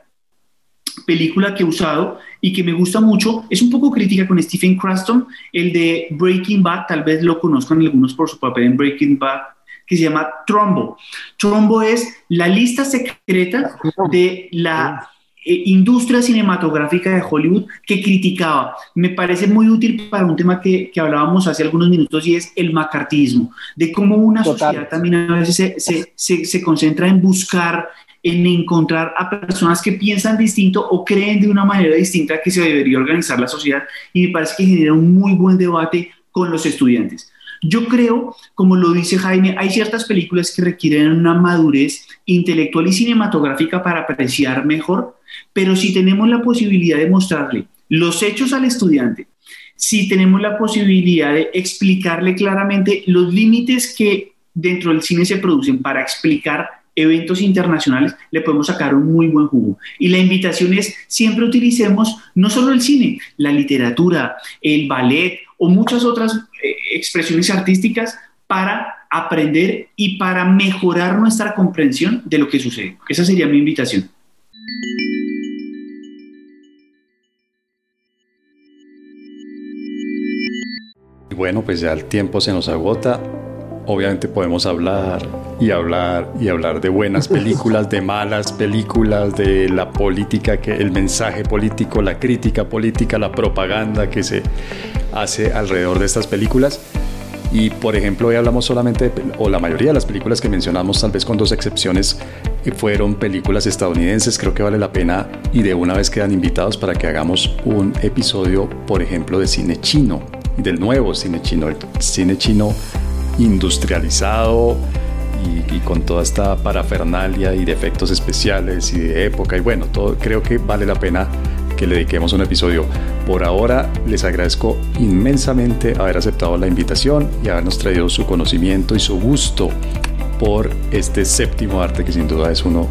película que he usado y que me gusta mucho. Es un poco crítica con Stephen Craston, el de Breaking Bad, tal vez lo conozcan algunos por su papel en Breaking Bad, que se llama Trombo. Trombo es la lista secreta de la eh, industria cinematográfica de Hollywood que criticaba. Me parece muy útil para un tema que, que hablábamos hace algunos minutos y es el macartismo, de cómo una sociedad también a veces se, se, se, se concentra en buscar en encontrar a personas que piensan distinto o creen de una manera distinta que se debería organizar la sociedad y me parece que genera un muy buen debate con los estudiantes. Yo creo, como lo dice Jaime, hay ciertas películas que requieren una madurez intelectual y cinematográfica para apreciar mejor, pero si tenemos la posibilidad de mostrarle los hechos al estudiante, si tenemos la posibilidad de explicarle claramente los límites que dentro del cine se producen para explicar eventos internacionales, le podemos sacar un muy buen jugo. Y la invitación es siempre utilicemos no solo el cine, la literatura, el ballet o muchas otras eh, expresiones artísticas para aprender y para mejorar nuestra comprensión de lo que sucede. Esa sería mi invitación. Bueno, pues ya el tiempo se nos agota obviamente podemos hablar y hablar y hablar de buenas películas, de malas películas, de la política, que el mensaje político, la crítica política, la propaganda que se hace alrededor de estas películas. Y por ejemplo, hoy hablamos solamente, de, o la mayoría de las películas que mencionamos, tal vez con dos excepciones, eh, fueron películas estadounidenses. Creo que vale la pena y de una vez quedan invitados para que hagamos un episodio, por ejemplo, de cine chino, del nuevo cine chino. El cine chino industrializado y, con toda esta parafernalia y de efectos especiales y de época y bueno, todo creo que vale la pena que le dediquemos un episodio. Por ahora les agradezco inmensamente haber aceptado la invitación y habernos traído su conocimiento y su gusto por este séptimo arte que sin duda es uno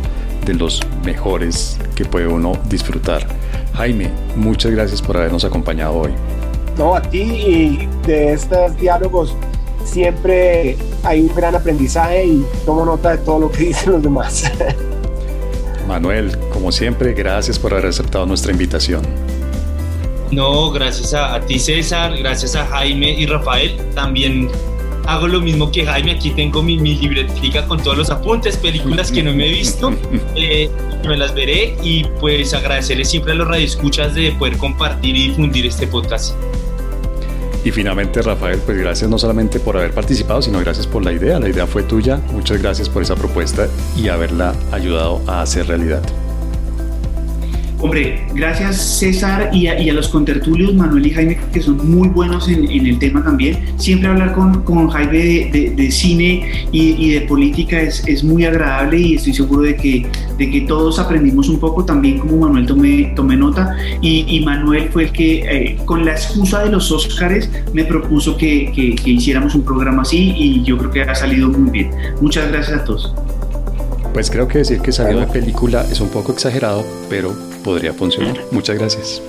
de los mejores que puede uno disfrutar. Jaime, muchas gracias por habernos acompañado hoy. No, a ti y de estos diálogos siempre hay un gran aprendizaje y tomo nota de todo lo que dicen los demás. Manuel, como siempre, gracias por haber aceptado nuestra invitación. No, gracias a, ti César, gracias a Jaime y Rafael. También hago lo mismo que Jaime, aquí tengo mi, mi libretica con todos los apuntes, películas que no me he visto, eh, me las veré y pues agradecerles siempre a los radioescuchas de poder compartir y difundir este podcast. Y finalmente, Rafael, pues gracias no solamente por haber participado, sino gracias por la idea. La idea fue tuya. Muchas gracias por esa propuesta y haberla ayudado a hacer realidad. Hombre, gracias César y a, los contertulios Manuel y Jaime que son muy buenos en, el tema también. Siempre hablar con, con Jaime de, cine y, de política es, es, muy agradable y estoy seguro de que, de que todos aprendimos un poco también como Manuel tomé, tomé nota y, Manuel fue el que eh, con la excusa de los Óscares me propuso que, que, que hiciéramos un programa así y yo creo que ha salido muy bien. Muchas gracias a todos. Pues creo que decir que salió de película es un poco exagerado, pero podría funcionar. Muchas gracias.